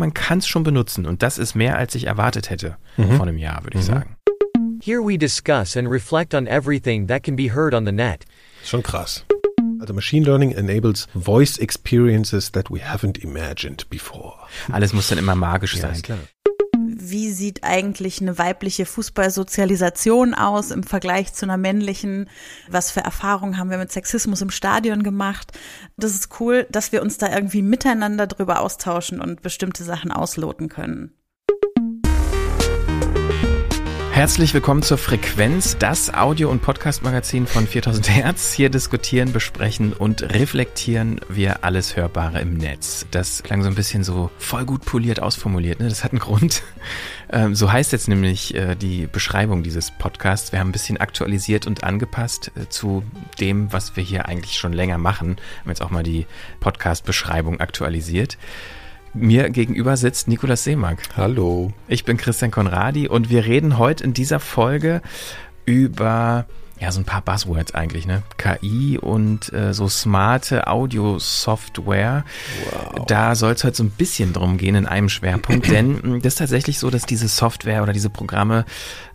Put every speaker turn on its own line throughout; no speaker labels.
man kann es schon benutzen und das ist mehr, als ich erwartet hätte mhm. vor einem Jahr, würde ich mhm. sagen.
Here we discuss and reflect on everything that can be heard on the net.
Schon krass. Also Machine Learning enables voice experiences that we haven't imagined before.
Alles muss dann immer magisch ja, sein. Klar
wie sieht eigentlich eine weibliche Fußballsozialisation aus im Vergleich zu einer männlichen? Was für Erfahrungen haben wir mit Sexismus im Stadion gemacht? Das ist cool, dass wir uns da irgendwie miteinander drüber austauschen und bestimmte Sachen ausloten können.
Herzlich willkommen zur Frequenz, das Audio- und Podcast-Magazin von 4000 Hertz. Hier diskutieren, besprechen und reflektieren wir alles Hörbare im Netz. Das klang so ein bisschen so voll gut poliert ausformuliert, ne? Das hat einen Grund. Ähm, so heißt jetzt nämlich äh, die Beschreibung dieses Podcasts. Wir haben ein bisschen aktualisiert und angepasst äh, zu dem, was wir hier eigentlich schon länger machen. Haben jetzt auch mal die Podcast-Beschreibung aktualisiert. Mir gegenüber sitzt Nikolaus Seemark.
Hallo.
Ich bin Christian Konradi und wir reden heute in dieser Folge über ja, so ein paar Buzzwords eigentlich, ne? KI und äh, so smarte Audio-Software. Wow. Da soll es heute so ein bisschen drum gehen in einem Schwerpunkt, denn das ist tatsächlich so, dass diese Software oder diese Programme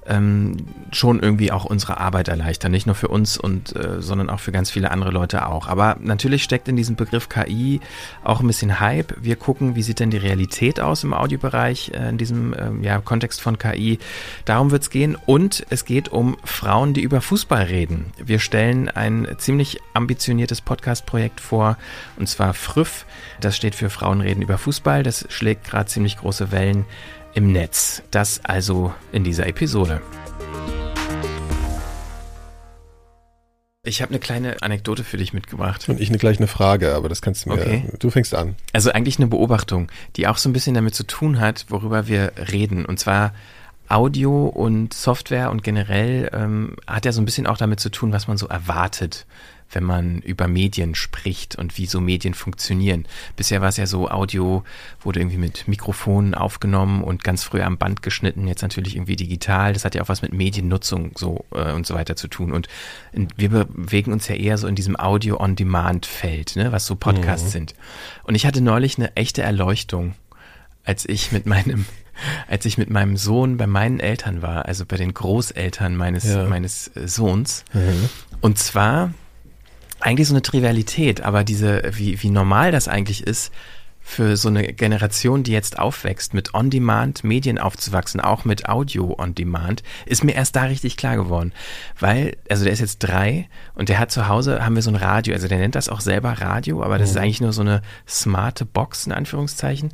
ähm, schon irgendwie auch unsere Arbeit erleichtern. Nicht nur für uns und äh, sondern auch für ganz viele andere Leute auch. Aber natürlich steckt in diesem Begriff KI auch ein bisschen Hype. Wir gucken, wie sieht denn die Realität aus im Audiobereich äh, in diesem äh, ja, Kontext von KI. Darum wird es gehen. Und es geht um Frauen, die über Fußball reden. Wir stellen ein ziemlich ambitioniertes Podcast-Projekt vor, und zwar FRÜF. Das steht für Frauen reden über Fußball. Das schlägt gerade ziemlich große Wellen im Netz. Das also in dieser Episode. Ich habe eine kleine Anekdote für dich mitgebracht.
Und ich eine gleich eine Frage, aber das kannst du mir. Okay. Du fängst an.
Also eigentlich eine Beobachtung, die auch so ein bisschen damit zu tun hat, worüber wir reden. Und zwar Audio und Software und generell ähm, hat ja so ein bisschen auch damit zu tun, was man so erwartet wenn man über Medien spricht und wie so Medien funktionieren. Bisher war es ja so, Audio wurde irgendwie mit Mikrofonen aufgenommen und ganz früh am Band geschnitten, jetzt natürlich irgendwie digital. Das hat ja auch was mit Mediennutzung so äh, und so weiter zu tun. Und wir bewegen uns ja eher so in diesem Audio-on-Demand-Feld, ne, was so Podcasts mhm. sind. Und ich hatte neulich eine echte Erleuchtung, als ich mit meinem als ich mit meinem Sohn bei meinen Eltern war, also bei den Großeltern meines, ja. meines äh, Sohns. Mhm. Und zwar eigentlich so eine Trivialität, aber diese, wie, wie normal das eigentlich ist, für so eine Generation, die jetzt aufwächst, mit On-Demand-Medien aufzuwachsen, auch mit Audio On-Demand, ist mir erst da richtig klar geworden. Weil, also der ist jetzt drei und der hat zu Hause, haben wir so ein Radio, also der nennt das auch selber Radio, aber das mhm. ist eigentlich nur so eine smarte Box, in Anführungszeichen.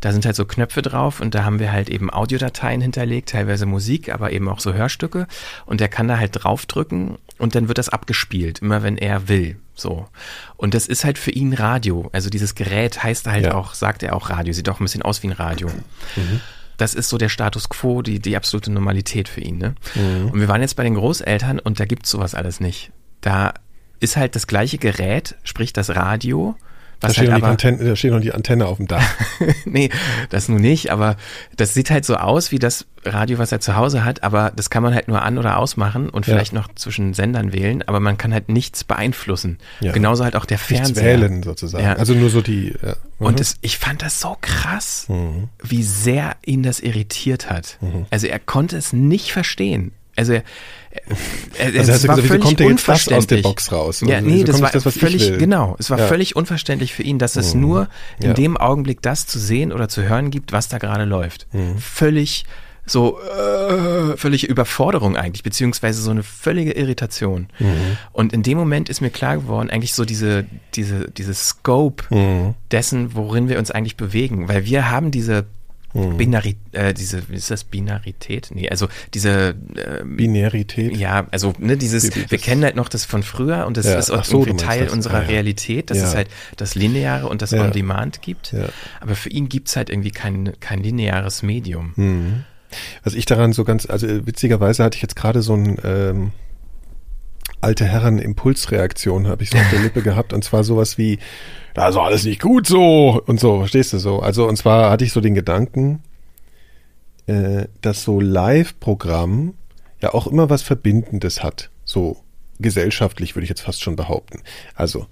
Da sind halt so Knöpfe drauf und da haben wir halt eben Audiodateien hinterlegt, teilweise Musik, aber eben auch so Hörstücke und der kann da halt draufdrücken und dann wird das abgespielt, immer wenn er will. So. Und das ist halt für ihn Radio. Also dieses Gerät heißt halt ja. auch, sagt er auch Radio, sieht auch ein bisschen aus wie ein Radio. Mhm. Das ist so der Status quo, die, die absolute Normalität für ihn. Ne? Mhm. Und wir waren jetzt bei den Großeltern und da gibt's sowas alles nicht. Da ist halt das gleiche Gerät, sprich das Radio,
was da, steht halt aber, Antenne, da steht noch die Antenne auf dem Dach.
nee, das nun nicht, aber das sieht halt so aus wie das Radio, was er zu Hause hat, aber das kann man halt nur an- oder ausmachen und ja. vielleicht noch zwischen Sendern wählen, aber man kann halt nichts beeinflussen. Ja. Genauso halt auch der Fernseher.
Nichts wählen sozusagen. Ja. Also nur so die. Ja.
Mhm. Und das, ich fand das so krass, mhm. wie sehr ihn das irritiert hat. Mhm. Also er konnte es nicht verstehen. Also er,
also es war gesagt, völlig kommt unverständlich. aus der Box raus?
Ja, nee, das war das, völlig, genau. Es war ja. völlig unverständlich für ihn, dass es mhm. nur in ja. dem Augenblick das zu sehen oder zu hören gibt, was da gerade läuft. Mhm. Völlig so äh, völlige Überforderung eigentlich, beziehungsweise so eine völlige Irritation. Mhm. Und in dem Moment ist mir klar geworden, eigentlich so diese, diese, diese Scope mhm. dessen, worin wir uns eigentlich bewegen. Weil wir haben diese hm. Binari äh, diese, wie ist das, Binarität? Nee, also diese
äh, Binarität?
Ja, also ne, dieses, wir kennen halt noch das von früher und das ja, ist auch so, irgendwie Teil das. unserer ah, ja. Realität, dass ja. es halt das Lineare und das On-Demand gibt. Aber für ihn gibt's halt irgendwie kein, kein lineares Medium.
Mhm. Was ich daran so ganz, also witzigerweise hatte ich jetzt gerade so ein ähm, alte Herren Impulsreaktion habe ich so auf der Lippe gehabt und zwar sowas wie ist alles nicht gut so und so, verstehst du so? Also und zwar hatte ich so den Gedanken, äh, dass so Live-Programm ja auch immer was Verbindendes hat, so gesellschaftlich würde ich jetzt fast schon behaupten. Also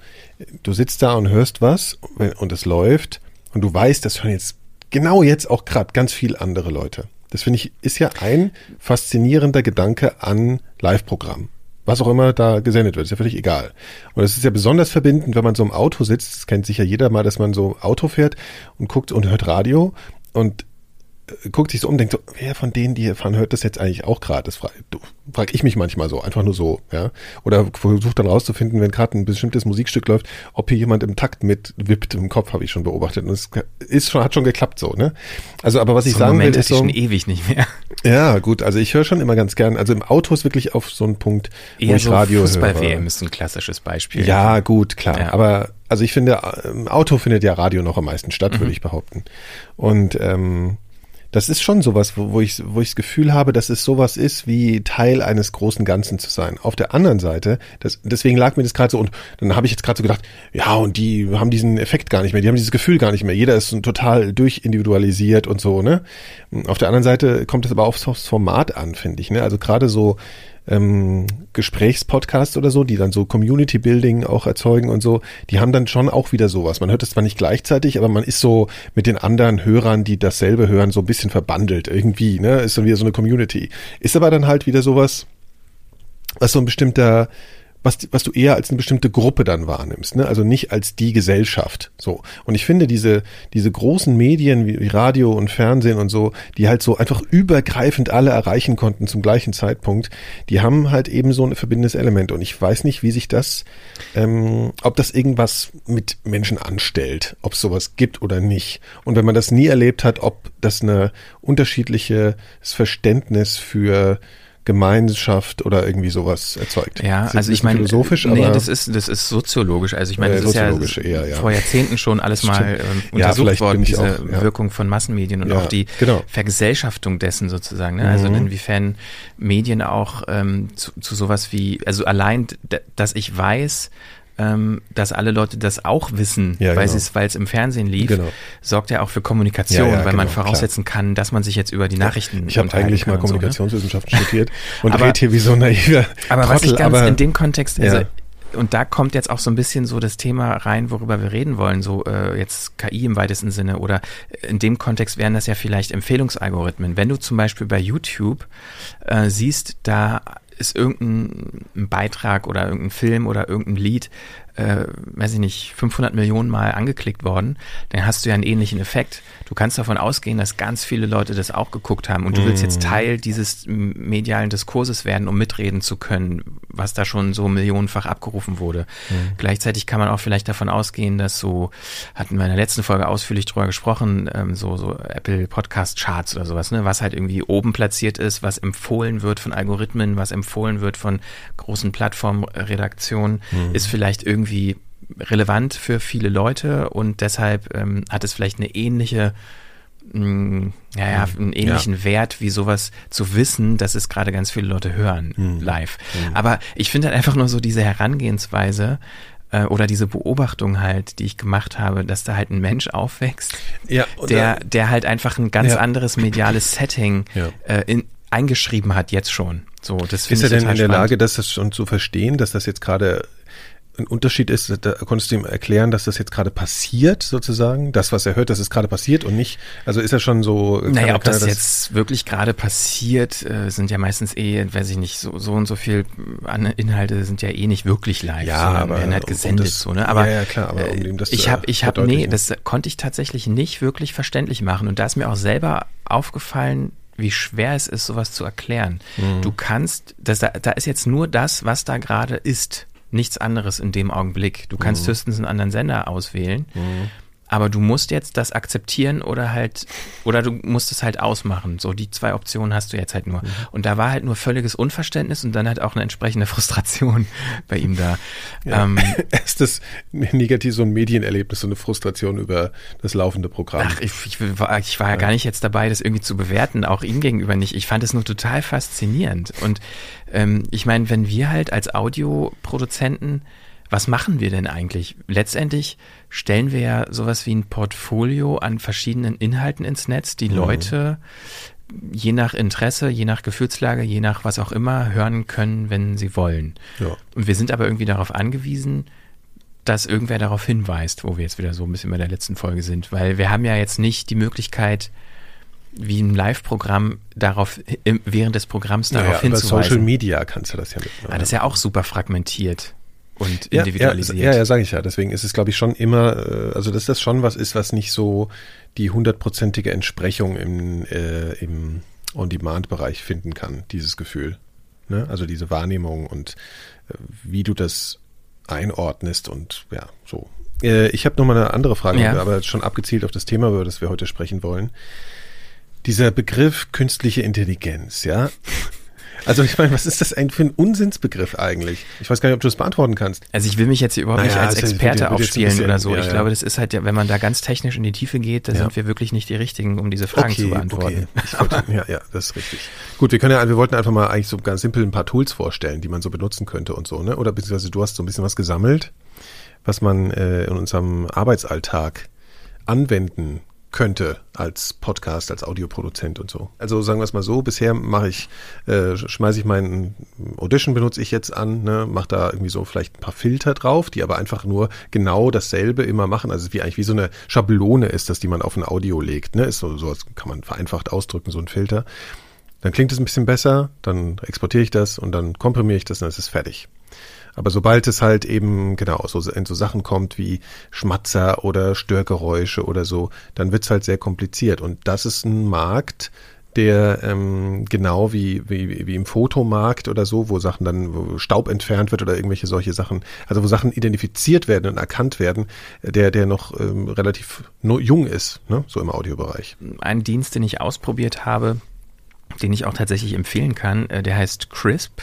du sitzt da und hörst was und es läuft und du weißt, das hören jetzt genau jetzt auch gerade ganz viel andere Leute. Das finde ich, ist ja ein faszinierender Gedanke an Live-Programm. Was auch immer da gesendet wird, ist ja völlig egal. Und es ist ja besonders verbindend, wenn man so im Auto sitzt. Das kennt sicher jeder mal, dass man so Auto fährt und guckt und hört Radio. Und guckt sich so um, denkt so, wer von denen, die hier fahren, hört das jetzt eigentlich auch gerade? Das frage frag ich mich manchmal so, einfach nur so, ja. Oder versucht dann rauszufinden, wenn gerade ein bestimmtes Musikstück läuft, ob hier jemand im Takt mitwippt im Kopf, habe ich schon beobachtet. Und es ist schon, hat schon geklappt so, ne? Also, aber was so ich sagen Moment will, ist
so, schon ewig nicht mehr.
Ja, gut, also ich höre schon immer ganz gern. Also im Auto ist wirklich auf so einen Punkt,
Eher wo ich so Radio Fußball höre. WM ist ein klassisches Beispiel.
Ja, gut, klar. Ja. Aber also ich finde, im Auto findet ja Radio noch am meisten statt, mhm. würde ich behaupten. Und ähm, das ist schon sowas, wo, wo ich wo ich das Gefühl habe, dass es sowas ist, wie Teil eines großen Ganzen zu sein. Auf der anderen Seite, das, deswegen lag mir das gerade so und dann habe ich jetzt gerade so gedacht, ja, und die haben diesen Effekt gar nicht mehr, die haben dieses Gefühl gar nicht mehr. Jeder ist total durchindividualisiert und so, ne? Auf der anderen Seite kommt es aber aufs Format an, finde ich, ne? Also gerade so ähm, Gesprächspodcasts oder so, die dann so Community Building auch erzeugen und so, die haben dann schon auch wieder sowas. Man hört es zwar nicht gleichzeitig, aber man ist so mit den anderen Hörern, die dasselbe hören, so ein bisschen verbandelt irgendwie, ne? Ist dann wieder so eine Community. Ist aber dann halt wieder sowas, was so ein bestimmter was, was du eher als eine bestimmte Gruppe dann wahrnimmst, ne? also nicht als die Gesellschaft. So. Und ich finde diese, diese großen Medien wie Radio und Fernsehen und so, die halt so einfach übergreifend alle erreichen konnten zum gleichen Zeitpunkt, die haben halt eben so ein verbindendes Element. Und ich weiß nicht, wie sich das, ähm, ob das irgendwas mit Menschen anstellt, ob es sowas gibt oder nicht. Und wenn man das nie erlebt hat, ob das eine unterschiedliches Verständnis für Gemeinschaft oder irgendwie sowas erzeugt.
Ja, also ich meine, philosophisch, nee, aber das ist das ist soziologisch. Also ich meine, das äh, ist ja, eher, ja, vor Jahrzehnten schon alles mal ähm, untersucht ja, worden, diese auch, ja. Wirkung von Massenmedien und auch die genau. Vergesellschaftung dessen sozusagen. Ne? Also mhm. inwiefern Medien auch ähm, zu, zu sowas wie, also allein, dass ich weiß, ähm, dass alle Leute das auch wissen, ja, weil genau. es im Fernsehen lief, genau. sorgt ja auch für Kommunikation, ja, ja, weil man genau, voraussetzen klar. kann, dass man sich jetzt über die Nachrichten
Ich habe eigentlich mal Kommunikationswissenschaften so, ne? studiert und aber, hier wie so naiver
Aber Trottel, was ich ganz aber, in dem Kontext, also und da kommt jetzt auch so ein bisschen so das Thema rein, worüber wir reden wollen, so äh, jetzt KI im weitesten Sinne oder in dem Kontext wären das ja vielleicht Empfehlungsalgorithmen. Wenn du zum Beispiel bei YouTube äh, siehst, da ist irgendein Beitrag oder irgendein Film oder irgendein Lied äh, weiß ich nicht, 500 Millionen Mal angeklickt worden, dann hast du ja einen ähnlichen Effekt. Du kannst davon ausgehen, dass ganz viele Leute das auch geguckt haben und du willst jetzt mhm. Teil dieses medialen Diskurses werden, um mitreden zu können, was da schon so millionenfach abgerufen wurde. Mhm. Gleichzeitig kann man auch vielleicht davon ausgehen, dass so, hatten wir in der letzten Folge ausführlich drüber gesprochen, ähm, so, so Apple Podcast Charts oder sowas, ne, was halt irgendwie oben platziert ist, was empfohlen wird von Algorithmen, was empfohlen wird von großen Plattformredaktionen, mhm. ist vielleicht irgendwie irgendwie relevant für viele Leute und deshalb ähm, hat es vielleicht eine ähnliche mh, mm, ja, ja, einen ähnlichen ja. Wert wie sowas zu wissen, dass es gerade ganz viele Leute hören mhm. live. Mhm. Aber ich finde halt einfach nur so diese Herangehensweise äh, oder diese Beobachtung halt, die ich gemacht habe, dass da halt ein Mensch aufwächst, ja, der, der halt einfach ein ganz ja. anderes mediales Setting äh, in, eingeschrieben hat jetzt schon. So, das
ist er denn in der Lage, das schon zu verstehen, dass das jetzt gerade ein Unterschied ist, da konntest du ihm erklären, dass das jetzt gerade passiert, sozusagen, das, was er hört, dass es gerade passiert und nicht, also ist er schon so.
Naja, ob das, das, jetzt wirklich gerade passiert, äh, sind ja meistens eh, weiß ich nicht, so, so und so viel an Inhalte sind ja eh nicht wirklich live,
ja, aber werden
halt gesendet, um das, so, ne? Aber,
ja, ja, klar, aber um ihm das
ich habe, ich habe, nee, das konnte ich tatsächlich nicht wirklich verständlich machen und da ist mir auch selber aufgefallen, wie schwer es ist, sowas zu erklären. Mhm. Du kannst, das, da, da ist jetzt nur das, was da gerade ist nichts anderes in dem Augenblick. Du kannst mhm. höchstens einen anderen Sender auswählen. Mhm. Aber du musst jetzt das akzeptieren oder halt, oder du musst es halt ausmachen. So, die zwei Optionen hast du jetzt halt nur. Mhm. Und da war halt nur völliges Unverständnis und dann halt auch eine entsprechende Frustration bei ihm da.
Ja. Ähm, ist das negativ so ein Medienerlebnis, so eine Frustration über das laufende Programm?
Ach, ich, ich, war, ich war ja gar nicht jetzt dabei, das irgendwie zu bewerten, auch ihm gegenüber nicht. Ich fand es nur total faszinierend. Und ähm, ich meine, wenn wir halt als Audioproduzenten was machen wir denn eigentlich? Letztendlich stellen wir ja sowas wie ein Portfolio an verschiedenen Inhalten ins Netz, die mhm. Leute je nach Interesse, je nach Gefühlslage, je nach was auch immer hören können, wenn sie wollen. Ja. Und wir sind aber irgendwie darauf angewiesen, dass irgendwer darauf hinweist, wo wir jetzt wieder so ein bisschen bei der letzten Folge sind, weil wir haben ja jetzt nicht die Möglichkeit, wie ein Live-Programm darauf im, während des Programms darauf
naja, über
hinzuweisen.
Social Media kannst du das ja mitmachen.
Ah, das ist ja auch super fragmentiert und individualisiert.
Ja, ja, ja sage ich ja. Deswegen ist es, glaube ich, schon immer, äh, also dass das schon was ist, was nicht so die hundertprozentige Entsprechung im, äh, im On-Demand-Bereich finden kann, dieses Gefühl. Ne? Also diese Wahrnehmung und äh, wie du das einordnest und ja, so. Äh, ich habe noch mal eine andere Frage,
Ja.
aber schon abgezielt auf das Thema, über das wir heute sprechen wollen. Dieser Begriff künstliche Intelligenz, ja. Also ich meine, was ist das eigentlich für ein Unsinnsbegriff eigentlich? Ich weiß gar nicht, ob du das beantworten kannst.
Also ich will mich jetzt hier überhaupt
Naja,
nicht als
also
Experte
ein
aufspielen
bisschen-
oder so.
ja,
ich
ja.
glaube, das ist halt, wenn man da ganz technisch in die Tiefe geht, da
Ja.
sind wir wirklich nicht die Richtigen, um diese Fragen zu beantworten.
Okay. Ja, ja, das ist richtig. Gut, wir können ja, wir wollten einfach mal eigentlich so ganz simpel ein paar Tools vorstellen, die man so benutzen könnte und so, ne? Oder beziehungsweise du hast so ein bisschen was gesammelt, was man äh, in unserem Arbeitsalltag anwenden könnte als Podcast, als Audioproduzent und so. Also sagen wir es mal so, bisher mache ich, äh, schmeiße ich meinen Audition benutze ich jetzt an, ne, mache da irgendwie so vielleicht ein paar Filter drauf, die aber einfach nur genau dasselbe immer machen. Also wie eigentlich wie so eine Schablone ist das, die man auf ein Audio legt. Ne? Ist so, so kann man vereinfacht ausdrücken, so ein Filter. Dann klingt es ein bisschen besser, dann exportiere ich das und dann komprimiere ich das und dann ist es fertig. Aber sobald es halt eben, genau, so in so Sachen kommt wie Schmatzer oder Störgeräusche oder so, dann wird's halt sehr kompliziert. Und das ist ein Markt, der ähm, genau wie, wie, wie im Fotomarkt oder so, wo Sachen dann, wo Staub entfernt wird oder irgendwelche solche Sachen, also wo Sachen identifiziert werden und erkannt werden, der, der noch ähm, relativ jung ist, ne, so im Audiobereich.
Ein Dienst, den ich ausprobiert habe, den ich auch tatsächlich empfehlen kann, äh, der heißt Crisp.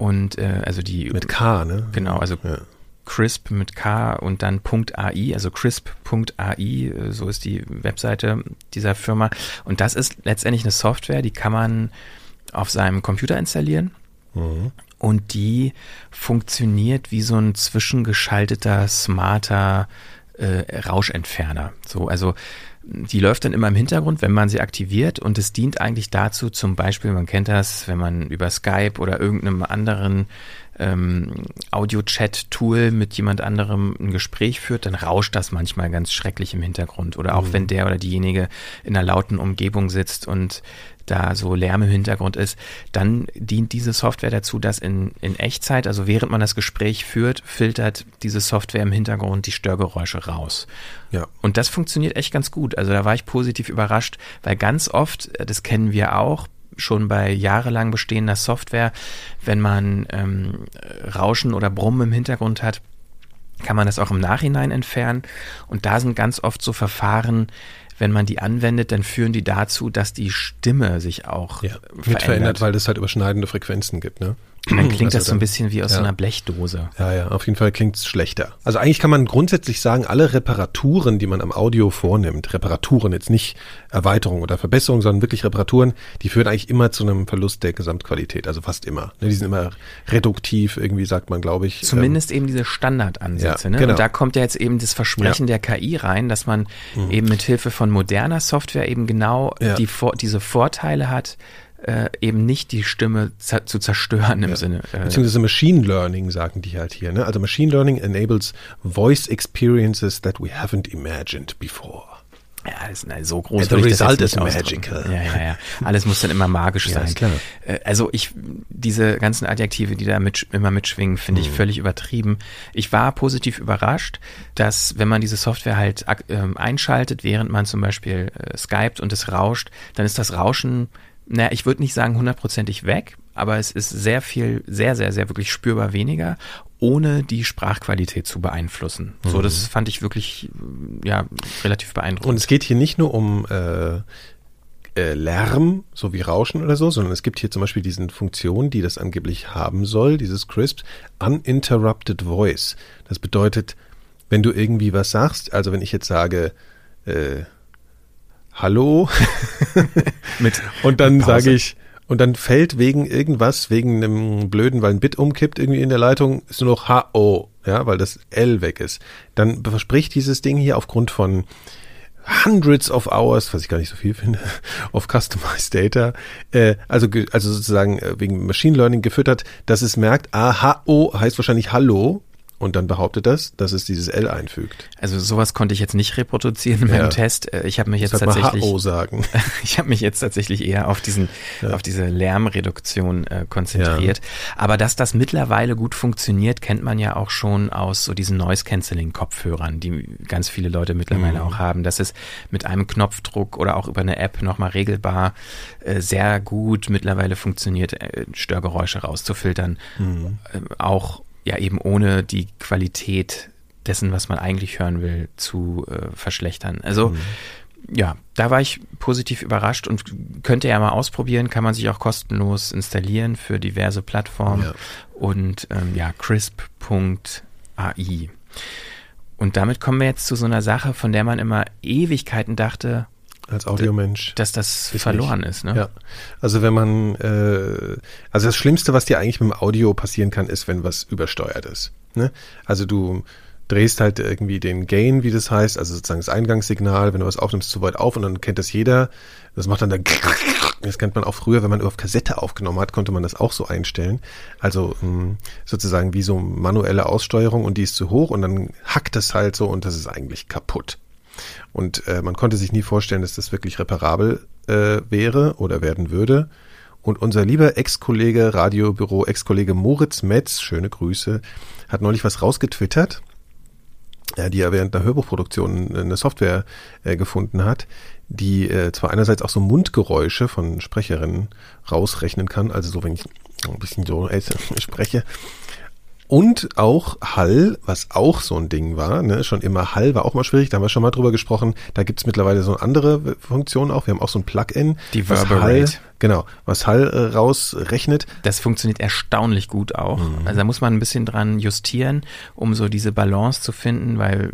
Und äh, also die
Mhm. Mit K, ne?
Genau, also
Ja.
Crisp mit K und dann .ai, also crisp.ai, äh, so ist die Webseite dieser Firma. Und das ist letztendlich eine Software, die kann man auf seinem Computer installieren. Und die funktioniert wie so ein zwischengeschalteter, smarter äh, Rauschentferner. So, also die läuft dann immer im Hintergrund, wenn man sie aktiviert. Und es dient eigentlich dazu, zum Beispiel, man kennt das, wenn man über Skype oder irgendeinem anderen ähm, Audio-Chat-Tool mit jemand anderem ein Gespräch führt, dann rauscht das manchmal ganz schrecklich im Hintergrund. Oder auch wenn der oder diejenige in einer lauten Umgebung sitzt und da so Lärm im Hintergrund ist, dann dient diese Software dazu, dass in, in Echtzeit, also während man das Gespräch führt, filtert diese Software im Hintergrund die Störgeräusche raus.
Ja.
Und das funktioniert echt ganz gut. Also da war ich positiv überrascht, weil ganz oft, äh, das kennen wir auch, schon bei jahrelang bestehender Software, wenn man ähm, Rauschen oder Brummen im Hintergrund hat, kann man das auch im Nachhinein entfernen. Und da sind ganz oft so Verfahren, wenn man die anwendet, dann führen die dazu, dass die Stimme sich auch
Ja, mit verändert, weil es halt überschneidende Frequenzen gibt, ne?
Und dann klingt
Also
das so ein bisschen wie aus
ja.
so einer Blechdose.
Ja, ja, auf jeden Fall klingt es schlechter. Also eigentlich kann man grundsätzlich sagen, alle Reparaturen, die man am Audio vornimmt, Reparaturen jetzt nicht Erweiterung oder Verbesserung, sondern wirklich Reparaturen, die führen eigentlich immer zu einem Verlust der Gesamtqualität, also fast immer. Ne, die sind immer reduktiv, irgendwie sagt man, glaube ich.
Zumindest eben diese Standardansätze.
Ja,
ne?
genau.
Und da kommt ja jetzt eben das Versprechen der KI rein, dass man eben mit Hilfe von moderner Software eben genau
Mhm. Ja.
die, diese Vorteile hat, äh, eben nicht die Stimme zu zerstören im
Ja.
Sinne. Äh,
Beziehungsweise Machine Learning sagen die halt hier. Ne? Also Machine Learning enables voice experiences that we haven't imagined before.
Ja, das, na, so groß
the result is magical.
Ja, ja, ja. Alles muss dann immer magisch
Ja,
sein.
ist klar.
Äh, Also ich, diese ganzen Adjektive, die da mit, immer mitschwingen, finde
Mhm.
ich völlig übertrieben. Ich war positiv überrascht, dass wenn man diese Software halt ähm, einschaltet, während man zum Beispiel äh, skypt und es rauscht, dann ist das Rauschen, naja, ich würde nicht sagen hundertprozentig weg, aber es ist sehr viel, sehr, sehr, sehr wirklich spürbar weniger, ohne die Sprachqualität zu beeinflussen. So, das fand ich wirklich, ja, relativ beeindruckend.
Mhm. Und es geht hier nicht nur um äh, äh, Lärm, so wie Rauschen oder so, sondern es gibt hier zum Beispiel diese Funktion, die das angeblich haben soll, dieses Crisp, Uninterrupted Voice. Das bedeutet, wenn du irgendwie was sagst, also wenn ich jetzt sage, äh, Hallo,
mit
und dann sage ich, und dann fällt wegen irgendwas, wegen einem blöden, weil ein Bit umkippt irgendwie in der Leitung, ist nur noch H-O, ja, weil das L weg ist. Dann verspricht dieses Ding hier aufgrund von hundreds of hours, was ich gar nicht so viel finde, of customized data, äh, also, also sozusagen äh, wegen Machine Learning gefüttert, dass es merkt, ah, H-O heißt wahrscheinlich Hallo und dann behauptet das, dass es dieses L einfügt.
Also sowas konnte ich jetzt nicht reproduzieren in meinem
Ja.
Test. Äh, Ich habe mich jetzt tatsächlich
HO sagen.
Ich habe mich jetzt tatsächlich eher auf diesen,
Ja.
auf diese Lärmreduktion äh, konzentriert. Aber dass das mittlerweile gut funktioniert, kennt man ja auch schon aus so diesen Noise Cancelling Kopfhörern, die ganz viele Leute mittlerweile
Mhm.
auch haben, dass es mit einem Knopfdruck oder auch über eine App nochmal regelbar äh, sehr gut mittlerweile funktioniert, äh, Störgeräusche rauszufiltern.
Mhm.
Ähm, auch ja eben ohne die Qualität dessen, was man eigentlich hören will, zu äh, verschlechtern. Also
Mhm.
ja, da war ich positiv überrascht und könnte ja mal ausprobieren, kann man sich auch kostenlos installieren für diverse Plattformen
Ja.
und ähm, ja, crisp.ai. Und damit kommen wir jetzt zu so einer Sache, von der man immer Ewigkeiten dachte,
Als Audiomensch.
dass das
Ist
verloren ist. Ne?
Ja. Also wenn man, äh, also das Schlimmste, was dir eigentlich mit dem Audio passieren kann, ist, wenn was übersteuert ist. Ne? Also du drehst halt irgendwie den Gain, wie das heißt, also sozusagen das Eingangssignal, wenn du was aufnimmst, zu weit auf und dann kennt das jeder. Das macht dann da, das kennt man auch früher, wenn man auf Kassette aufgenommen hat, konnte man das auch so einstellen. Also mh, sozusagen wie so manuelle Aussteuerung und die ist zu hoch und dann hackt das halt so und das ist eigentlich kaputt. Und äh, man konnte sich nie vorstellen, dass das wirklich reparabel äh, wäre oder werden würde. Und unser lieber Ex-Kollege, Radiobüro, Ex-Kollege Moritz Metz, schöne Grüße, hat neulich was rausgetwittert, ja, die er während einer Hörbuchproduktion eine Software äh, gefunden hat, die äh, zwar einerseits auch so Mundgeräusche von Sprecherinnen rausrechnen kann, also so wenn ich ein bisschen so äh, spreche, und auch Hall, was auch so ein Ding war, ne? schon immer Hall war auch mal schwierig, da haben wir schon mal drüber gesprochen. Da gibt's mittlerweile so andere Funktionen auch. Wir haben auch so ein Plugin,
Die Verberate.
Genau, was Hall äh, rausrechnet.
Das funktioniert erstaunlich gut auch.
Mhm.
Also da muss man ein bisschen dran justieren, um so diese Balance zu finden, weil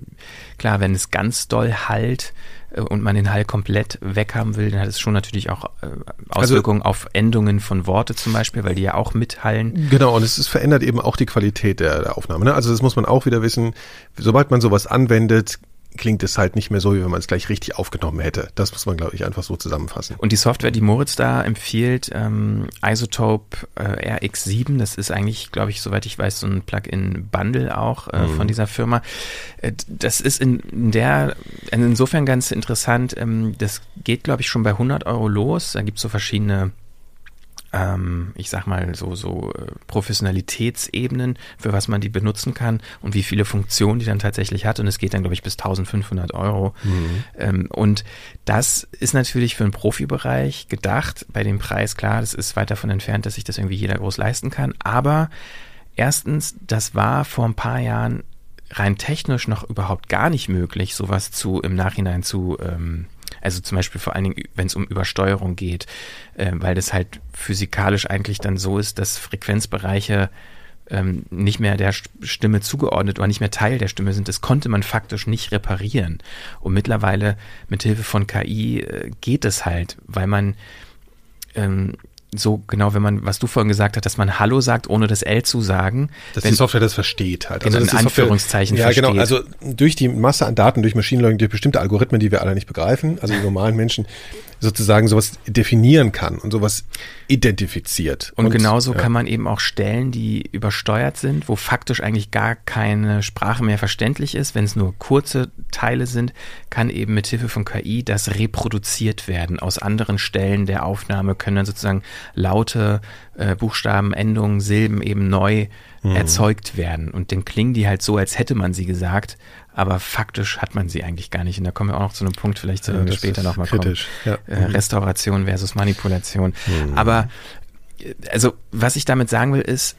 klar, wenn es ganz doll halt äh, und man den Hall komplett weghaben will, dann hat es schon natürlich auch äh,
Also
Auswirkungen auf Endungen von Worte zum Beispiel, weil die ja auch mithallen.
Genau, und es ist, verändert eben auch die Qualität der, der Aufnahme. Ne? Also das muss man auch wieder wissen. Sobald man sowas anwendet, klingt es halt nicht mehr so, wie wenn man es gleich richtig aufgenommen hätte. Das muss man, glaube ich, einfach so zusammenfassen.
Und die Software, die Moritz da empfiehlt, ähm, Isotope äh, RX7, das ist eigentlich, glaube ich, soweit ich weiß, so ein Plugin-Bundle auch äh, von dieser Firma. Äh, das ist in in der, insofern ganz interessant. Ähm, das geht, glaube ich, schon bei 100 Euro los. Da gibt es so verschiedene ähm, ich sag mal, so, so äh, Professionalitätsebenen, für was man die benutzen kann und wie viele Funktionen die dann tatsächlich hat. Und es geht dann, glaube ich, bis 1500 Euro. Ähm, und das ist natürlich für den Profibereich gedacht. Bei dem Preis, klar, das ist weit davon entfernt, dass sich das irgendwie jeder groß leisten kann. Aber erstens, das war vor ein paar Jahren rein technisch noch überhaupt gar nicht möglich, sowas zu im Nachhinein zu ähm, also zum Beispiel vor allen Dingen, wenn es um Übersteuerung geht, äh, weil das halt physikalisch eigentlich dann so ist, dass Frequenzbereiche ähm, nicht mehr der St- Stimme zugeordnet oder nicht mehr Teil der Stimme sind. Das konnte man faktisch nicht reparieren. Und mittlerweile mit Hilfe von KI äh, geht es halt, weil man ähm, so genau, wenn man, was du vorhin gesagt hast, dass man Hallo sagt, ohne das L zu sagen.
Dass
wenn,
die Software das versteht halt.
Genau,
dass
in
die Software-
Anführungszeichen
Ja, genau. Also durch die Masse an Daten, durch Machine Learning, durch bestimmte Algorithmen, die wir alle nicht begreifen, also die normalen Menschen, sozusagen sowas definieren kann und sowas identifiziert.
Und, genauso
ja.
kann man eben auch Stellen, die übersteuert sind, wo faktisch eigentlich gar keine Sprache mehr verständlich ist, wenn es nur kurze Teile sind, kann eben mit Hilfe von KI das reproduziert werden. Aus anderen Stellen der Aufnahme können dann sozusagen laute äh, Buchstaben, Endungen, Silben eben neu
Mhm.
erzeugt werden. Und dann klingen die halt so, als hätte man sie gesagt, aber faktisch hat man sie eigentlich gar nicht. Und da kommen wir auch noch zu einem Punkt, vielleicht zu
Ja,
später nochmal kommen.
ja.
Äh,
Mhm.
Restauration versus Manipulation. Aber äh, also was ich damit sagen will, ist,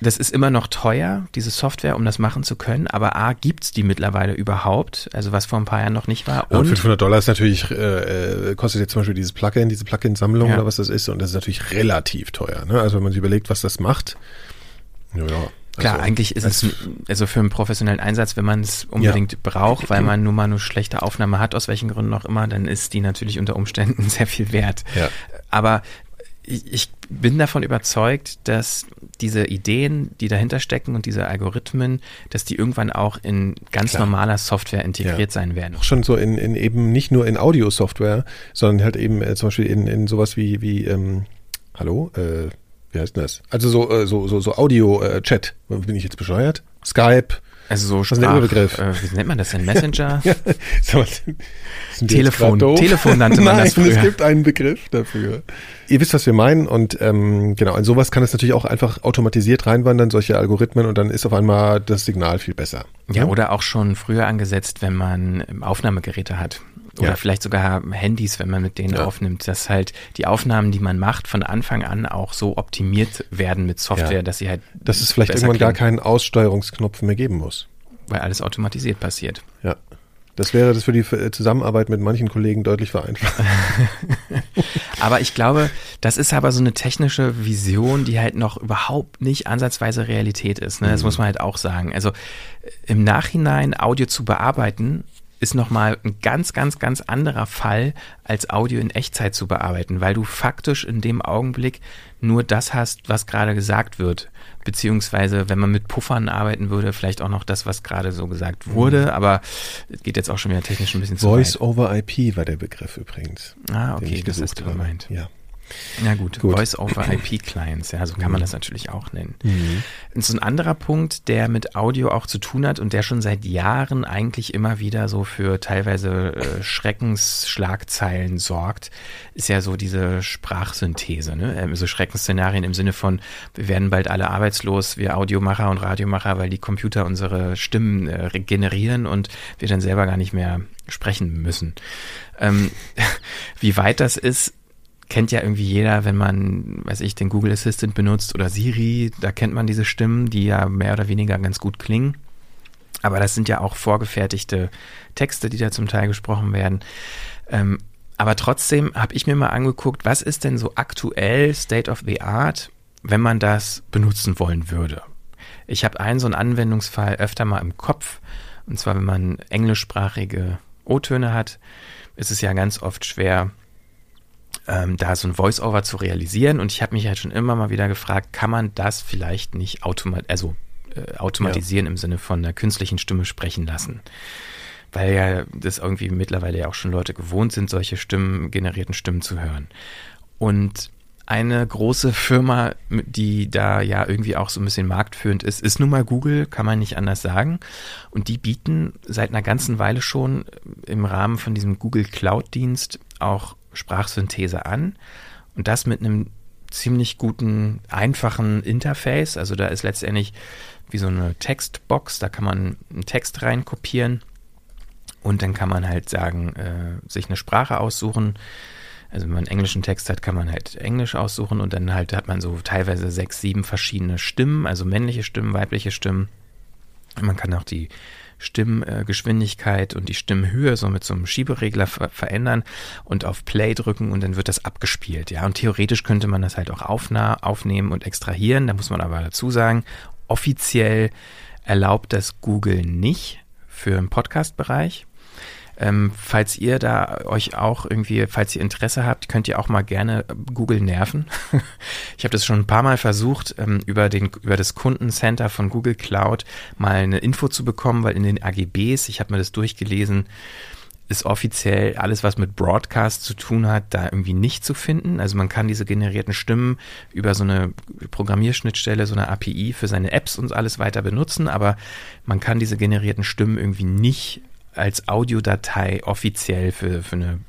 das ist immer noch teuer, diese Software, um das machen zu können. Aber A, gibt's die mittlerweile überhaupt? Also was vor ein paar Jahren noch nicht war.
Und
Und
500 Dollar ist natürlich, äh, äh, kostet jetzt zum Beispiel dieses Plugin, diese Plugin-Sammlung
Ja.
oder was das ist. Und das ist natürlich relativ teuer. Ne? Also wenn man sich überlegt, was das macht. Ja, ja.
Klar,
also,
eigentlich ist es also für einen professionellen Einsatz, wenn man es unbedingt braucht, weil man nun mal eine schlechte Aufnahme hat, aus welchen Gründen auch immer, dann ist die natürlich unter Umständen sehr viel wert.
Ja.
Aber ich, ich bin davon überzeugt, dass diese Ideen, die dahinter stecken und diese Algorithmen, dass die irgendwann auch in ganz
Klar.
normaler Software integriert
Ja.
sein werden.
auch schon so in, in eben nicht nur in Audio-Software, sondern halt eben äh, zum Beispiel in, in sowas wie, wie ähm, hallo, äh, wie heißt denn das? Also so, äh, so, so, so Audio-Chat. Bin ich jetzt bescheuert? Skype,
Also so
Was ist Überbegriff?
Äh, wie nennt man das denn? Messenger?
Ja, so,
Telefon. Telefon nannte man
Nein,
das früher.
es gibt einen Begriff dafür. Ihr wisst, was wir meinen und ähm, genau, in sowas kann es natürlich auch einfach automatisiert reinwandern, solche Algorithmen und dann ist auf einmal das Signal viel besser.
Ja, oder auch schon früher angesetzt, wenn man ähm, Aufnahmegeräte hat. Oder
Ja.
vielleicht sogar Handys, wenn man mit denen
Ja.
aufnimmt, dass halt die Aufnahmen, die man macht, von Anfang an auch so optimiert werden mit Software,
Ja.
dass sie halt
Dass es vielleicht irgendwann gar
klingen,
keinen Aussteuerungsknopf mehr geben muss.
weil alles automatisiert passiert.
Ja. Das wäre das für die Zusammenarbeit mit manchen Kollegen deutlich vereinfacht.
Aber ich glaube, das ist aber so eine technische Vision, die halt noch überhaupt nicht ansatzweise Realität ist. Ne? Das muss man halt auch sagen. Also im Nachhinein Audio zu bearbeiten, ist nochmal ein ganz, ganz, ganz anderer Fall, als Audio in Echtzeit zu bearbeiten, weil du faktisch in dem Augenblick nur das hast, was gerade gesagt wird. Beziehungsweise, wenn man mit Puffern arbeiten würde, vielleicht auch noch das, was gerade so gesagt wurde, aber es geht jetzt auch schon wieder technisch ein bisschen zu
Voice
weit.
over IP war der Begriff übrigens.
Ah,
den
okay,
ich
das hast du gemeint.
Ja.
Ja gut,
Gut.
Voice-over-IP-Clients, ja, so kann man das natürlich auch nennen.
Mhm.
Und so ein anderer Punkt, der mit Audio auch zu tun hat und der schon seit Jahren eigentlich immer wieder so für teilweise äh, Schreckensschlagzeilen sorgt, ist ja so diese Sprachsynthese, ne? Ähm, so Schreckensszenarien im Sinne von, wir werden bald alle arbeitslos, wir Audiomacher und Radiomacher, weil die Computer unsere Stimmen äh, regenerieren und wir dann selber gar nicht mehr sprechen müssen. Ähm, wie weit das ist, kennt ja irgendwie jeder, wenn man, weiß ich, den Google Assistant benutzt oder Siri, da kennt man diese Stimmen, die ja mehr oder weniger ganz gut klingen. Aber das sind ja auch vorgefertigte Texte, die da zum Teil gesprochen werden. Ähm, aber trotzdem habe ich mir mal angeguckt, was ist denn so aktuell State of the Art, wenn man das benutzen wollen würde. Ich habe einen so einen Anwendungsfall öfter mal im Kopf. Und zwar, wenn man englischsprachige O-Töne hat, ist es ja ganz oft schwer, ähm, da so ein Voice-Over zu realisieren. Und ich habe mich halt schon immer mal wieder gefragt, kann man das vielleicht nicht automat also, äh, automatisieren im Sinne von einer künstlichen Stimme sprechen lassen? Weil ja das irgendwie mittlerweile ja auch schon Leute gewohnt sind, solche Stimmen, generierten Stimmen zu hören. Und eine große Firma, die da ja irgendwie auch so ein bisschen marktführend ist, ist nun mal Google, kann man nicht anders sagen. Und die bieten seit einer ganzen Weile schon im Rahmen von diesem Google Cloud-Dienst auch Sprachsynthese an. Und das mit einem ziemlich guten, einfachen Interface. Also da ist letztendlich wie so eine Textbox, da kann man einen Text reinkopieren und dann kann man halt sagen, äh, sich eine Sprache aussuchen. Also wenn man einen englischen Text hat, kann man halt Englisch aussuchen und dann halt hat man so teilweise sechs, sieben verschiedene Stimmen, also männliche Stimmen, weibliche Stimmen. Man kann auch die Stimmgeschwindigkeit und die Stimmhöhe so mit so einem Schieberegler ver verändern und auf Play drücken und dann wird das abgespielt. Ja, und theoretisch könnte man das halt auch aufnehmen und extrahieren. Da muss man aber dazu sagen, offiziell erlaubt das Google nicht für den Podcast-Bereich. Ähm, falls ihr da euch auch irgendwie, falls ihr Interesse habt, könnt ihr auch mal gerne Google nerven. ich habe das schon ein paar Mal versucht, ähm, über, den, über das Kundencenter von Google Cloud mal eine Info zu bekommen, weil in den AGBs, ich habe mir das durchgelesen, ist offiziell alles, was mit Broadcast zu tun hat, da irgendwie nicht zu finden. Also man kann diese generierten Stimmen über so eine Programmierschnittstelle, so eine API für seine Apps und alles weiter benutzen, aber man kann diese generierten Stimmen irgendwie nicht als Audiodatei offiziell für, für eine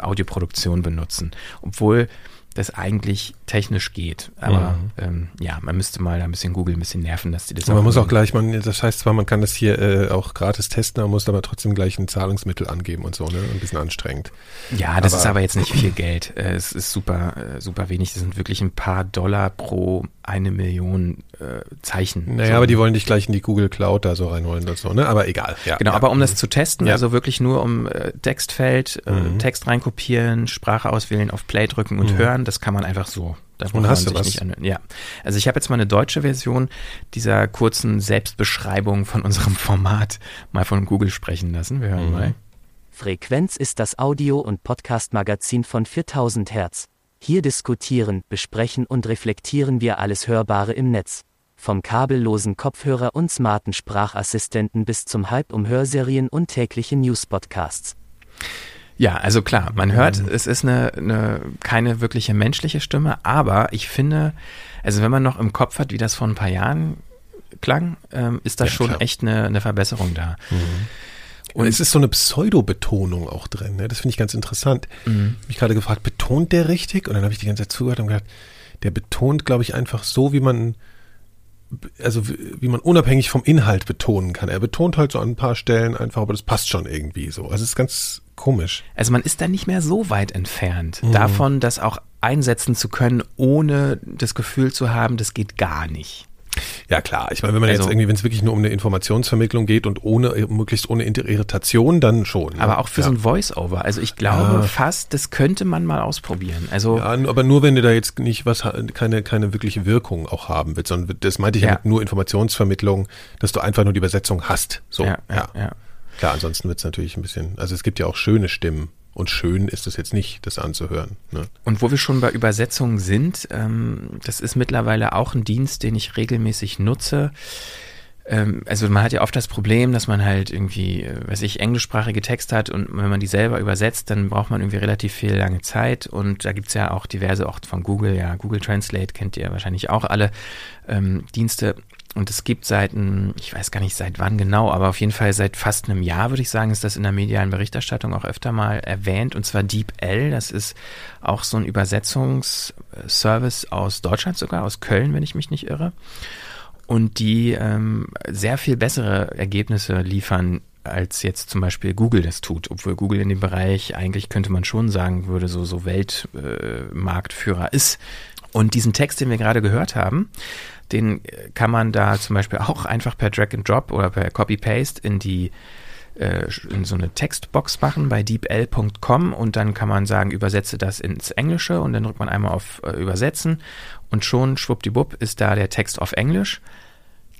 Audioproduktion benutzen, obwohl das eigentlich technisch geht. Aber
Mhm.
ähm, ja, man müsste mal da ein bisschen Google ein bisschen nerven, dass die das
Und man muss auch gleich, man, das heißt zwar, man kann das hier äh, auch gratis testen, man muss aber trotzdem gleich ein Zahlungsmittel angeben und so, ne? Ein bisschen anstrengend.
Ja, das
Aber-
ist aber jetzt nicht viel Geld. Äh, Es ist super, äh, super wenig. Das sind wirklich ein paar Dollar pro eine Million äh, Zeichen.
Naja,
So.
aber die wollen dich gleich in die Google Cloud da so reinholen und so, ne? Aber egal. Ja,
Genau,
ja.
aber um das zu testen,
Ja.
also wirklich nur um äh, Textfeld, äh,
Mhm.
Text reinkopieren, Sprache auswählen, auf Play drücken und
Mhm.
hören, das kann man einfach so. Da
Und
man
hast du
sich
was?
nicht an. Ja, also ich habe jetzt mal eine deutsche Version dieser kurzen Selbstbeschreibung von unserem Format mal von Google sprechen lassen. Wir hören
Mhm.
mal.
Frequenz ist das Audio- und Podcast-Magazin von 4000 Hertz. Hier diskutieren, besprechen und reflektieren wir alles Hörbare im Netz. Vom kabellosen Kopfhörer und smarten Sprachassistenten bis zum Halbumhörserien und täglichen News-Podcasts.
Ja, also klar, man hört,
Mhm.
es ist eine, eine keine wirkliche menschliche Stimme, aber ich finde, also wenn man noch im Kopf hat, wie das vor ein paar Jahren klang, ähm, ist da
Ja,
schon
klar.
echt eine, eine Verbesserung da.
Und es ist so eine Pseudo-Betonung auch drin. Ne? Das finde ich ganz interessant. Ich habe mich gerade gefragt, betont der richtig? Und dann habe ich die ganze Zeit zugehört und gedacht, der betont, glaube ich, einfach so, wie man, also wie wie man unabhängig vom Inhalt betonen kann. Er betont halt so an ein paar Stellen einfach, aber das passt schon irgendwie so. Also es ist ganz komisch.
Also man ist da nicht mehr so weit entfernt
Mhm.
davon, das auch einsetzen zu können, ohne das Gefühl zu haben, das geht gar nicht.
Ja klar, ich meine, wenn man jetzt
Also-
irgendwie, wenn es wirklich nur um eine Informationsvermittlung geht und ohne, möglichst ohne Irritation, dann schon. ne?
Aber auch für
ja.
so ein Voice-Over. Also ich glaube
Ja.
fast, das könnte man mal ausprobieren. Also
Ja, aber nur wenn du da jetzt nicht was, keine, keine wirkliche Wirkung auch haben willst, sondern das meinte ich ja, mit nur Informationsvermittlung, dass du einfach nur die Übersetzung hast. So,
ja, ja, ja.
Klar, ansonsten wird es natürlich ein bisschen, also es gibt ja auch schöne Stimmen und schön ist es jetzt nicht, das anzuhören. Ne?
Und wo wir schon bei Übersetzungen sind, ähm, das ist mittlerweile auch ein Dienst, den ich regelmäßig nutze. Ähm, also man hat ja oft das Problem, dass man halt irgendwie, äh, weiß ich, englischsprachige Texte hat und wenn man die selber übersetzt, dann braucht man irgendwie relativ viel lange Zeit und da gibt's ja auch diverse, auch von Google, ja, Google Translate kennt ihr wahrscheinlich auch alle ähm, Dienste. Und es gibt seit, ich weiß gar nicht seit wann genau, aber auf jeden Fall seit fast einem Jahr, würde ich sagen, ist das in der medialen Berichterstattung auch öfter mal erwähnt. Und zwar DeepL, das ist auch so ein Übersetzungsservice aus Deutschland sogar, aus Köln, wenn ich mich nicht irre. Und die ähm, sehr viel bessere Ergebnisse liefern, als jetzt zum Beispiel Google das tut. Obwohl Google in dem Bereich eigentlich könnte man schon sagen würde, so, so Weltmarktführer äh, ist. Und diesen Text, den wir gerade gehört haben, den kann man da zum Beispiel auch einfach per Drag and Drop oder per Copy-Paste in die äh, in so eine Textbox machen bei deepl.com und dann kann man sagen, übersetze das ins Englische und dann drückt man einmal auf äh, Übersetzen und schon schwuppdiwupp ist da der Text auf Englisch.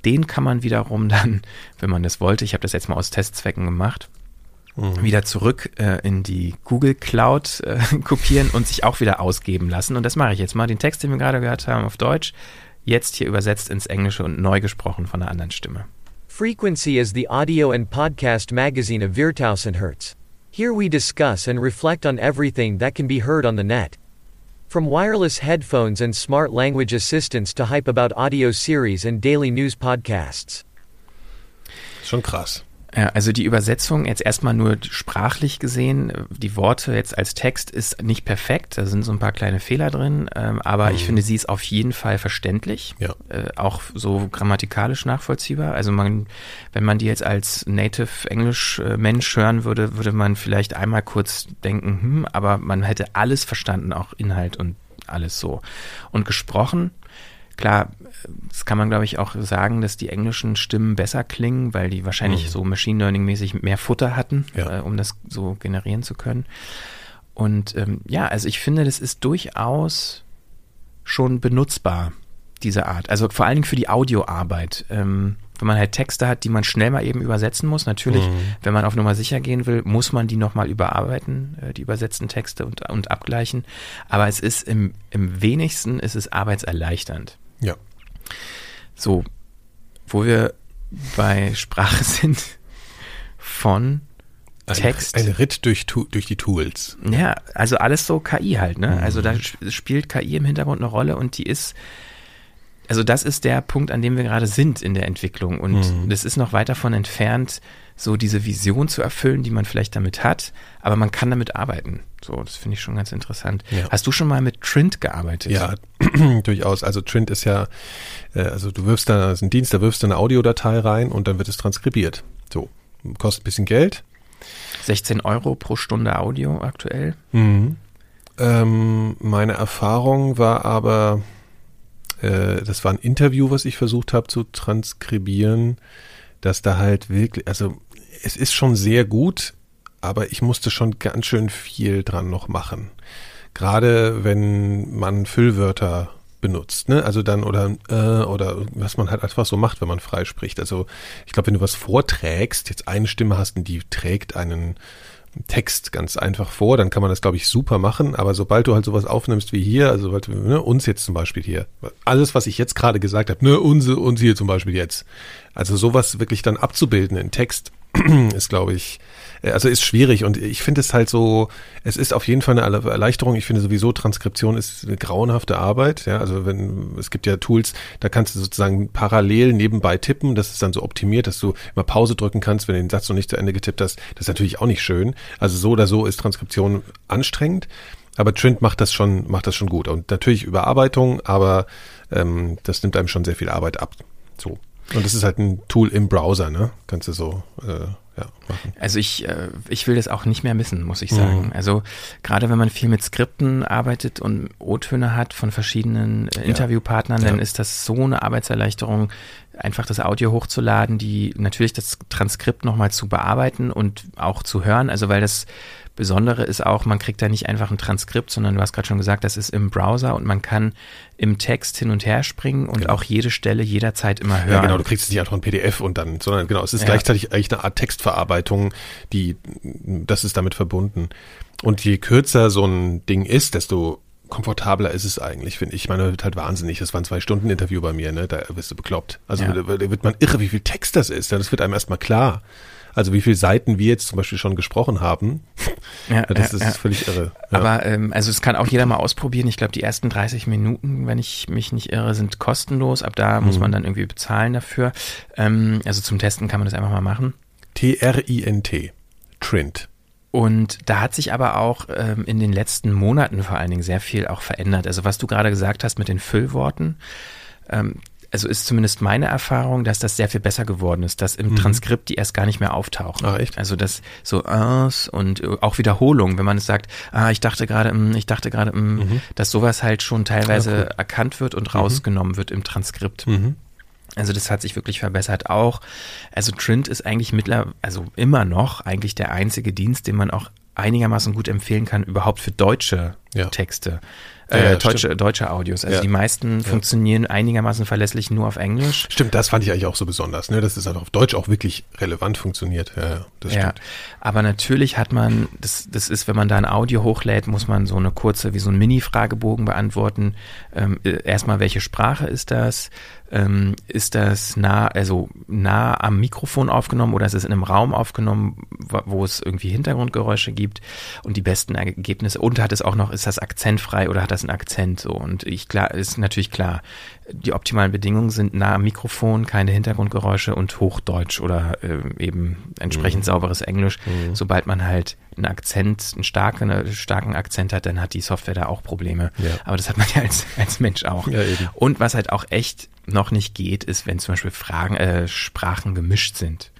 Den kann man wiederum dann, wenn man das wollte, ich habe das jetzt mal aus Testzwecken gemacht, wieder zurück äh, in die Google Cloud äh, kopieren und sich auch wieder ausgeben lassen. Und das mache ich jetzt mal. Den Text, den wir gerade gehört haben auf Deutsch, jetzt hier übersetzt ins Englische und neu gesprochen von einer anderen Stimme.
Frequency is the audio and podcast magazine of Hertz. Here we discuss and reflect on everything that can be heard on the net. From wireless headphones and smart language assistants to hype about audio series and daily news podcasts.
Schon krass.
Ja, also die Übersetzung jetzt erstmal nur sprachlich gesehen, äh, die Worte jetzt als Text ist nicht perfekt, da sind so ein paar kleine Fehler drin, ähm, aber ich finde, sie ist auf jeden Fall verständlich,
Ja.
äh, auch so grammatikalisch nachvollziehbar. Also man, wenn man die jetzt als Native Englisch äh, Mensch hören würde, würde man vielleicht einmal kurz denken, hm, aber man hätte alles verstanden, auch Inhalt und alles so. Und gesprochen, Klar, das kann man, glaube ich, auch sagen, dass die englischen Stimmen besser klingen, weil die wahrscheinlich so Machine Learning-mäßig mehr Futter hatten,
Ja.
äh, um das so generieren zu können. Und ähm, ja, also ich finde, das ist durchaus schon benutzbar, diese Art. Also vor allen Dingen für die Audioarbeit. Ähm, wenn man halt Texte hat, die man schnell mal eben übersetzen muss. Natürlich, wenn man auf Nummer sicher gehen will, muss man die nochmal überarbeiten, äh, die übersetzten Texte und, und abgleichen. Aber es ist im, im wenigsten ist es arbeitserleichternd.
Ja.
So, wo wir bei Sprache sind, von
Ein,
Text.
ein Ritt durch, durch die Tools.
Ja, also alles so KI halt, ne? Also da sp- spielt KI im Hintergrund eine Rolle und die ist, also das ist der Punkt, an dem wir gerade sind in der Entwicklung und das ist noch weit davon entfernt, so diese Vision zu erfüllen, die man vielleicht damit hat, aber man kann damit arbeiten. So, das finde ich schon ganz interessant.
Ja.
Hast du schon mal mit Trint gearbeitet?
Ja, durchaus. Also Trint ist ja, äh, also du wirfst da, das ist ein Dienst, da wirfst du eine Audiodatei rein und dann wird es transkribiert. So, kostet ein bisschen Geld.
16 Euro pro Stunde Audio aktuell.
Ähm, meine Erfahrung war aber, äh, das war ein Interview, was ich versucht habe zu transkribieren, dass da halt wirklich, also es ist schon sehr gut, aber ich musste schon ganz schön viel dran noch machen. Gerade wenn man Füllwörter benutzt, ne? Also dann oder äh, oder was man halt einfach so macht, wenn man frei spricht. Also ich glaube, wenn du was vorträgst, jetzt eine Stimme hast und die trägt einen Text ganz einfach vor, dann kann man das, glaube ich, super machen. Aber sobald du halt sowas aufnimmst wie hier, also sobald, ne, uns jetzt zum Beispiel hier, alles, was ich jetzt gerade gesagt habe, ne, uns, uns hier zum Beispiel jetzt, also sowas wirklich dann abzubilden in Text, ist, glaube ich, äh, also ist schwierig und ich finde es halt so, es ist auf jeden Fall eine Erleichterung. Ich finde sowieso Transkription ist eine grauenhafte Arbeit. Ja, also wenn es gibt ja Tools, da kannst du sozusagen parallel nebenbei tippen. Das ist dann so optimiert, dass du immer Pause drücken kannst, wenn du den Satz noch nicht zu Ende getippt hast. Das ist natürlich auch nicht schön. Also so oder so ist Transkription anstrengend. Aber Trint macht das schon, macht das schon gut. Und natürlich Überarbeitung, aber ähm, das nimmt einem schon sehr viel Arbeit ab. So. Und das ist halt ein Tool im Browser, ne? Kannst du so äh, ja, machen.
Also ich, äh, ich will das auch nicht mehr missen, muss ich sagen. Mhm. Also gerade wenn man viel mit Skripten arbeitet und O-Töne hat von verschiedenen äh, Interviewpartnern, ja. dann ist das so eine Arbeitserleichterung, einfach das Audio hochzuladen, die natürlich das Transkript nochmal zu bearbeiten und auch zu hören. Also weil das Besondere ist auch, man kriegt da nicht einfach ein Transkript, sondern du hast gerade schon gesagt, das ist im Browser und man kann im Text hin und her springen und genau. auch jede Stelle jederzeit immer hören. Ja,
genau, du kriegst es nicht einfach ein PDF und dann, sondern genau, es ist ja. gleichzeitig eigentlich eine Art Textverarbeitung, die, das ist damit verbunden. Und je kürzer so ein Ding ist, desto komfortabler ist es eigentlich, finde ich. Ich meine, wird halt wahnsinnig. Das waren zwei Stunden Interview bei mir, ne? Da wirst du bekloppt. Also ja. da wird man irre, wie viel Text das ist. Das wird einem erstmal klar. Also wie viele Seiten wir jetzt zum Beispiel schon gesprochen haben. Ja, das ja, ist ja. völlig irre.
Aber ähm, also es kann auch jeder mal ausprobieren. Ich glaube, die ersten 30 Minuten, wenn ich mich nicht irre, sind kostenlos. Ab da mhm. muss man dann irgendwie bezahlen dafür. Ähm, also zum Testen kann man das einfach mal machen.
T-R-I-N-T. Trint.
Und da hat sich aber auch ähm, in den letzten Monaten vor allen Dingen sehr viel auch verändert. Also was du gerade gesagt hast mit den Füllworten, ähm, also ist zumindest meine Erfahrung, dass das sehr viel besser geworden ist, dass im mhm. Transkript die erst gar nicht mehr auftauchen.
Ach, echt?
Also das so ahs und auch Wiederholung, wenn man es sagt, ah, ich dachte gerade, mm, ich dachte gerade, mm, mhm. dass sowas halt schon teilweise ja, cool. erkannt wird und mhm. rausgenommen wird im Transkript. Mhm. Also das hat sich wirklich verbessert auch. Also Trint ist eigentlich mittlerweile, also immer noch eigentlich der einzige Dienst, den man auch einigermaßen gut empfehlen kann, überhaupt für deutsche ja. Texte äh, ja, deutsche, deutsche Audios. Also ja. die meisten funktionieren einigermaßen verlässlich nur auf Englisch.
Stimmt, das fand ich eigentlich auch so besonders, ne? dass es einfach auf Deutsch auch wirklich relevant funktioniert. Ja, das
ja. stimmt. Aber natürlich hat man, das, das ist, wenn man da ein Audio hochlädt, muss man so eine kurze, wie so ein Mini-Fragebogen beantworten. Ähm, äh, erstmal, welche Sprache ist das? Ähm, ist das nah, also nah am Mikrofon aufgenommen oder ist es in einem Raum aufgenommen, wo es irgendwie Hintergrundgeräusche gibt und die besten Ergebnisse? Und hat es auch noch, ist das akzentfrei oder hat das einen Akzent so? Und ich klar, ist natürlich klar, die optimalen Bedingungen sind nah am Mikrofon, keine Hintergrundgeräusche und Hochdeutsch oder äh, eben entsprechend mhm. sauberes Englisch. Mhm. Sobald man halt einen Akzent, einen starken, einen starken Akzent hat, dann hat die Software da auch Probleme. Ja. Aber das hat man ja als, als Mensch auch. Ja, und was halt auch echt noch nicht geht, ist, wenn zum Beispiel Fragen, äh, Sprachen gemischt sind.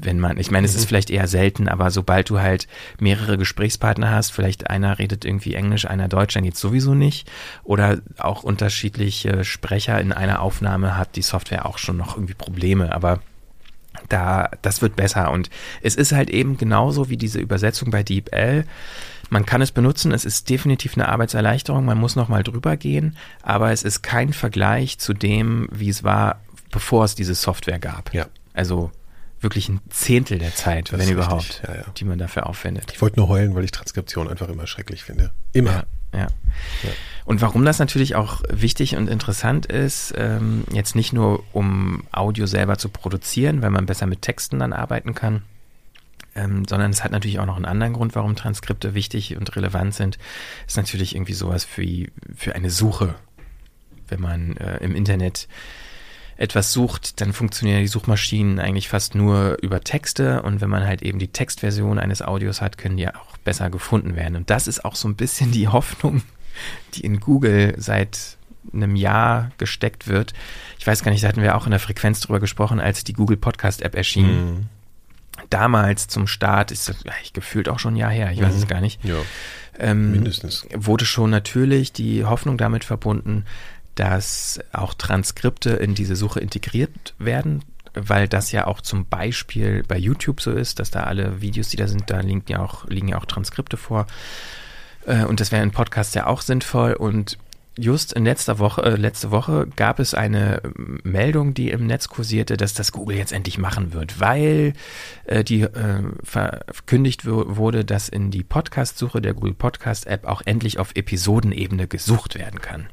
Wenn man, ich meine, es ist mhm. vielleicht eher selten, aber sobald du halt mehrere Gesprächspartner hast, vielleicht einer redet irgendwie Englisch, einer Deutsch, dann geht's sowieso nicht. Oder auch unterschiedliche Sprecher in einer Aufnahme hat die Software auch schon noch irgendwie Probleme. Aber da, das wird besser. Und es ist halt eben genauso wie diese Übersetzung bei DeepL. Man kann es benutzen, es ist definitiv eine Arbeitserleichterung, man muss nochmal drüber gehen, aber es ist kein Vergleich zu dem, wie es war, bevor es diese Software gab.
Ja.
Also wirklich ein Zehntel der Zeit, das wenn überhaupt, ja, ja. die man dafür aufwendet.
Ich wollte nur heulen, weil ich Transkription einfach immer schrecklich finde. Immer.
Ja, ja. Und warum das natürlich auch wichtig und interessant ist, ähm, jetzt nicht nur um Audio selber zu produzieren, weil man besser mit Texten dann arbeiten kann, ähm, sondern es hat natürlich auch noch einen anderen Grund, warum Transkripte wichtig und relevant sind. Ist natürlich irgendwie sowas für, für eine Suche. Wenn man äh, im Internet etwas sucht, dann funktionieren die Suchmaschinen eigentlich fast nur über Texte und wenn man halt eben die Textversion eines Audios hat, können die auch besser gefunden werden. Und das ist auch so ein bisschen die Hoffnung, die in Google seit einem Jahr gesteckt wird. Ich weiß gar nicht, da hatten wir auch in der Frequenz drüber gesprochen, als die Google Podcast App erschien. Mhm damals zum Start, ist das ich, gefühlt auch schon ein Jahr her, ich weiß mhm. es gar nicht.
Ja, ähm, mindestens.
Wurde schon natürlich die Hoffnung damit verbunden, dass auch Transkripte in diese Suche integriert werden, weil das ja auch zum Beispiel bei YouTube so ist, dass da alle Videos, die da sind, da liegen ja auch, liegen ja auch Transkripte vor. Äh, und das wäre in Podcasts ja auch sinnvoll. Und just in letzter Woche, äh, letzte Woche gab es eine Meldung, die im Netz kursierte, dass das Google jetzt endlich machen wird, weil äh, die äh, verkündigt wurde, dass in die Podcast-Suche der Google Podcast App auch endlich auf Episodenebene gesucht werden kann.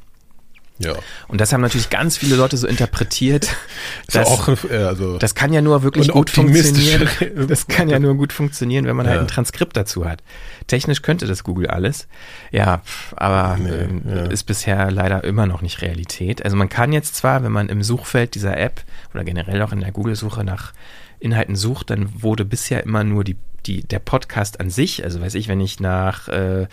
Ja.
Und das haben natürlich ganz viele Leute so interpretiert. Dass-
auch, also,
das kann ja nur wirklich gut funktionieren. Das kann ja nur gut funktionieren, wenn man halt
Ja.
ein Transkript dazu hat. Technisch könnte das Google alles. Ja, aber
Nee,
ähm,
ja.
ist bisher leider immer noch nicht Realität. Also man kann jetzt zwar, wenn man im Suchfeld dieser App oder generell auch in der Google-Suche nach Inhalten sucht, dann wurde bisher immer nur die, die, der Podcast an sich, also weiß ich, wenn ich nach äh,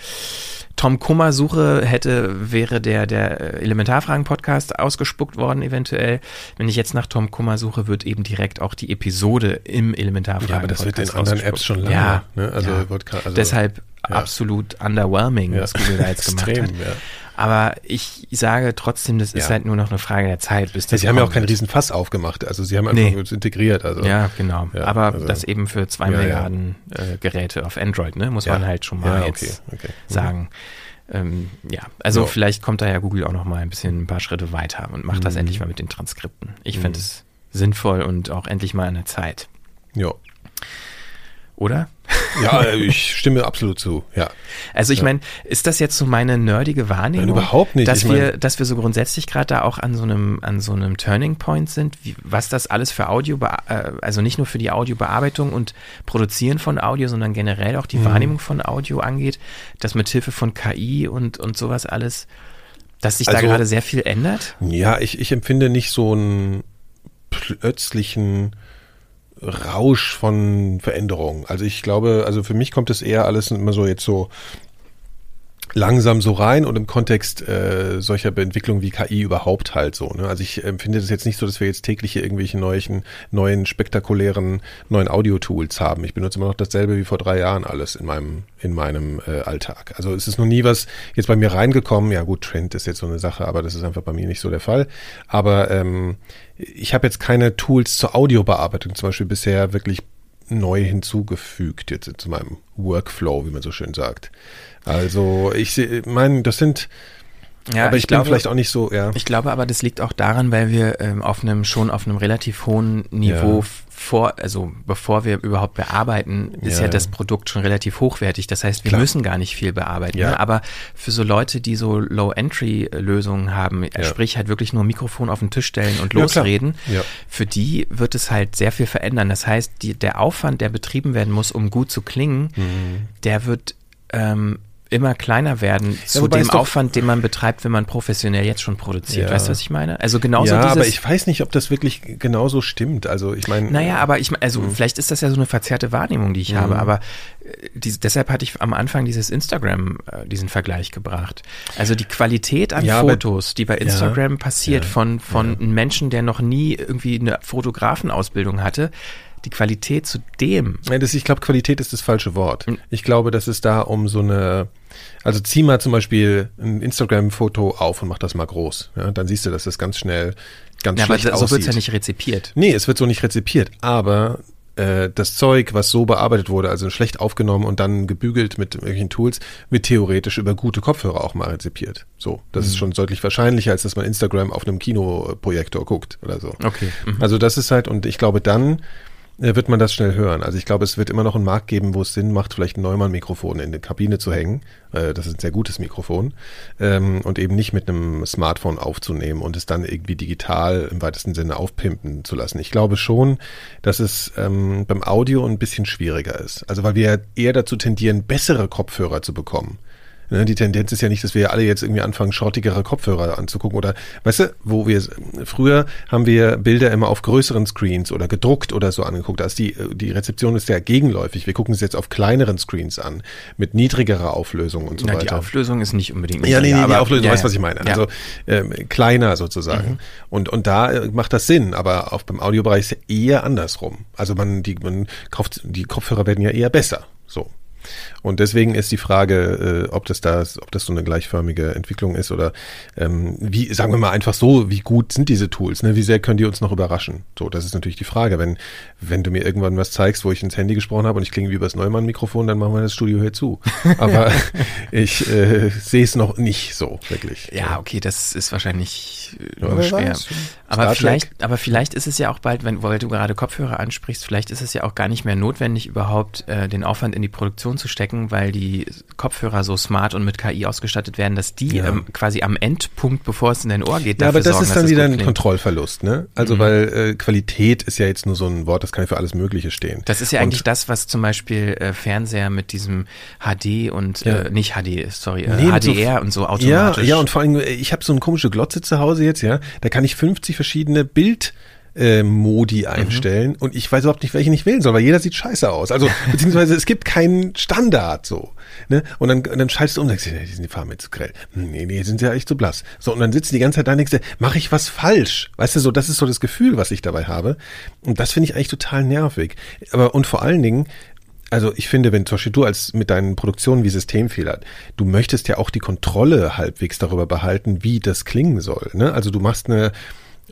Tom Kummer suche, hätte, wäre der, der äh, Elementarfragen-Podcast ausgespuckt worden eventuell. Wenn ich jetzt nach Tom Kummer suche, wird eben direkt auch die Episode im Elementarfragen-Podcast
ja, aber das wird in anderen Apps schon lange.
Ja,
ne? also,
ja.
gra- also
Deshalb
ja.
absolut underwhelming, was Google da jetzt gemacht
Extrem,
hat.
ja.
Aber ich sage trotzdem, das ist
Ja.
halt nur noch eine Frage der Zeit, bis das
Sie haben ja auch keinen riesen Fass aufgemacht. Also sie haben einfach
Nee.
integriert. Also
Ja, genau.
Ja,
Aber
also-
das eben für zwei
Ja, ja.
Milliarden Äh, Geräte auf Android, ne? Muss
Ja.
man halt schon mal
Ja,
jetzt
okay, okay. Mhm.
sagen. Ähm, ja, also
Ja.
vielleicht kommt da ja Google auch noch mal ein bisschen ein paar Schritte weiter und macht das
Mhm.
endlich mal mit den Transkripten. Ich finde es sinnvoll und auch endlich mal an der Zeit.
ja.
Oder?
Ja, äh, ich stimme absolut zu. Ja.
Also ich
Ja.
meine, ist das jetzt so meine nerdige Wahrnehmung?
Nein, überhaupt nicht.
Dass
Ich
wir,
mein-
dass wir so grundsätzlich gerade da auch an so einem, an so einem Turning Point sind, wie, was das alles für Audio, äh, also nicht nur für die Audiobearbeitung und Produzieren von Audio, sondern generell auch die
Mhm.
Wahrnehmung von Audio angeht, dass mit Hilfe von KI und, und sowas alles, dass sich da
Also-
gerade sehr viel ändert?
Ja, ich, ich empfinde nicht so einen plötzlichen Rausch von Veränderungen. Also ich glaube, also für mich kommt es eher alles immer so jetzt so langsam so rein und im Kontext äh, solcher Entwicklungen wie KI überhaupt halt so. Ne? Also ich empfinde das jetzt nicht so, dass wir jetzt täglich hier irgendwelche neuen, neuen spektakulären neuen Audio-Tools haben. Ich benutze immer noch dasselbe wie vor drei Jahren alles in meinem in meinem äh, Alltag. Also es ist noch nie was jetzt bei mir reingekommen. Ja gut, Trend ist jetzt so eine Sache, aber das ist einfach bei mir nicht so der Fall. Aber ähm, ich habe jetzt keine Tools zur Audiobearbeitung zum Beispiel bisher wirklich neu hinzugefügt jetzt zu meinem Workflow, wie man so schön sagt. Also ich meine, das sind,
Ja,
aber ich, bin vielleicht auch nicht so, ja.
Ich glaube aber, das liegt auch daran, weil wir ähm, auf einem schon auf einem relativ hohen Niveau
Ja.
vor, also bevor wir überhaupt bearbeiten, ist ja,
Ja.
das Produkt schon relativ hochwertig. Das heißt, wir
Klar.
müssen gar nicht viel bearbeiten.
Ja.
Ne? Aber für so Leute, die so Low-Entry-Lösungen haben, äh, sprich halt wirklich nur Mikrofon auf den Tisch stellen und losreden, für die wird es halt sehr viel verändern. Das heißt, die, der Aufwand, der betrieben werden muss, um gut zu klingen,
Mhm.
der wird ähm, immer kleiner werden zu
wobei
dem Aufwand, den man betreibt, wenn man professionell jetzt schon produziert.
Ja.
Weißt du, was ich meine? Also genauso
ja, aber ich weiß nicht, ob das wirklich genauso stimmt. Also ich meine,
naja, aber ich also
Mhm.
vielleicht ist das ja so eine verzerrte Wahrnehmung, die ich habe, aber äh, dies, deshalb hatte ich am Anfang dieses Instagram, äh, diesen Vergleich gebracht. Also die Qualität an
Ja,
Fotos, die bei Instagram passiert
ja,
von, von einem Menschen, der noch nie irgendwie eine Fotografenausbildung hatte, die Qualität zu dem,
Nein, das, ich glaube, Qualität ist das falsche Wort.
Hm.
Ich glaube, das ist da um so eine, also zieh mal zum Beispiel ein Instagram-Foto auf und mach das mal groß. Ja, dann siehst du, dass das ganz schnell ganz
ja, aber
schlecht
so
aussieht.
wird's ja nicht rezipiert.
Nee, es wird so nicht rezipiert, aber äh, das Zeug, was so bearbeitet wurde, also schlecht aufgenommen und dann gebügelt mit irgendwelchen Tools, wird theoretisch über gute Kopfhörer auch mal rezipiert. So, das
Mhm.
ist schon deutlich wahrscheinlicher, als dass man Instagram auf einem Kinoprojektor guckt oder so.
Okay. Mhm.
Also das ist halt, und ich glaube, dann wird man das schnell hören. Also ich glaube, es wird immer noch einen Markt geben, wo es Sinn macht, vielleicht ein Neumann-Mikrofon in die Kabine zu hängen. Äh, das ist ein sehr gutes Mikrofon. Ähm, und eben nicht mit einem Smartphone aufzunehmen und es dann irgendwie digital im weitesten Sinne aufpimpen zu lassen. Ich glaube schon, dass es ähm, beim Audio ein bisschen schwieriger ist. Also weil wir eher dazu tendieren, bessere Kopfhörer zu bekommen. Ne, Die Tendenz ist ja nicht, dass wir alle jetzt irgendwie anfangen, schrottigere Kopfhörer anzugucken oder, weißt du, wo wir, früher haben wir Bilder immer auf größeren Screens oder gedruckt oder so angeguckt. Also die, die Rezeption ist ja gegenläufig. Wir gucken es jetzt auf kleineren Screens an, mit niedrigerer Auflösung und so
Na,
weiter.
die Auflösung ist nicht unbedingt.
Ja, nee, nee,
niedriger,
die
aber-
Auflösung,
ja,
du weißt,
ja.
was ich meine.
Ja.
Also ähm, kleiner sozusagen. Und, und da äh, macht das Sinn, aber auch beim Audiobereich ist ja eher andersrum. Also man, die, man kauft, die Kopfhörer werden ja eher besser. So. Und deswegen ist die Frage, äh, ob das da, ob das so eine gleichförmige Entwicklung ist oder ähm, wie, sagen wir mal einfach so, wie gut sind diese Tools, ne? Wie sehr können die uns noch überraschen? So, das ist natürlich die Frage. Wenn, wenn du mir irgendwann was zeigst, wo ich ins Handy gesprochen habe und ich klinge wie übers Neumann-Mikrofon, dann machen wir das Studio hier zu. Aber ich äh, sehe es noch nicht so, wirklich.
Ja, okay, das ist wahrscheinlich äh,
Ja,
nur schwer.
weiß.
Aber
Star
vielleicht,
Trek.
aber vielleicht ist es ja auch bald, wenn, weil du gerade Kopfhörer ansprichst, vielleicht ist es ja auch gar nicht mehr notwendig, überhaupt äh, den Aufwand in die Produktion zu stecken, denken, weil die Kopfhörer so smart und mit KI ausgestattet werden, dass die
Ja.
ähm, quasi am Endpunkt, bevor es in dein Ohr geht,
Ja,
dafür
aber das
sorgen,
ist dann wieder ein
klingt.
Kontrollverlust, ne? Also
Mhm.
weil äh, Qualität ist ja jetzt nur so ein Wort, das kann ja für alles Mögliche stehen.
Das ist ja
Und-
eigentlich das, was zum Beispiel äh, Fernseher mit diesem HD und
Ja.
äh, nicht HD, sorry, äh,
Nee, mit so-
HDR und so
Ja,
automatisch.
ja, und vor allem, äh, ich habe so eine komische Glotze zu Hause jetzt, ja. Da kann ich 50 verschiedene Bild äh, Modi
Mhm.
einstellen und ich weiß überhaupt nicht, welchen ich wählen soll, weil jeder sieht scheiße aus. Also beziehungsweise es gibt keinen Standard so. Ne? Und dann, und dann schaltest du um und denkst, dir, nee, die sind die Farben jetzt zu grell. Hm, Nee, nee, sind ja echt zu blass. So, und dann sitzt die ganze Zeit da und denkst, dir, mache ich was falsch? Weißt du, so, das ist so das Gefühl, was ich dabei habe. Und das finde ich eigentlich total nervig. Aber und vor allen Dingen, also ich finde, wenn zum Beispiel du als mit deinen Produktionen wie Systemfehler, du möchtest ja auch die Kontrolle halbwegs darüber behalten, wie das klingen soll. Ne? Also du machst eine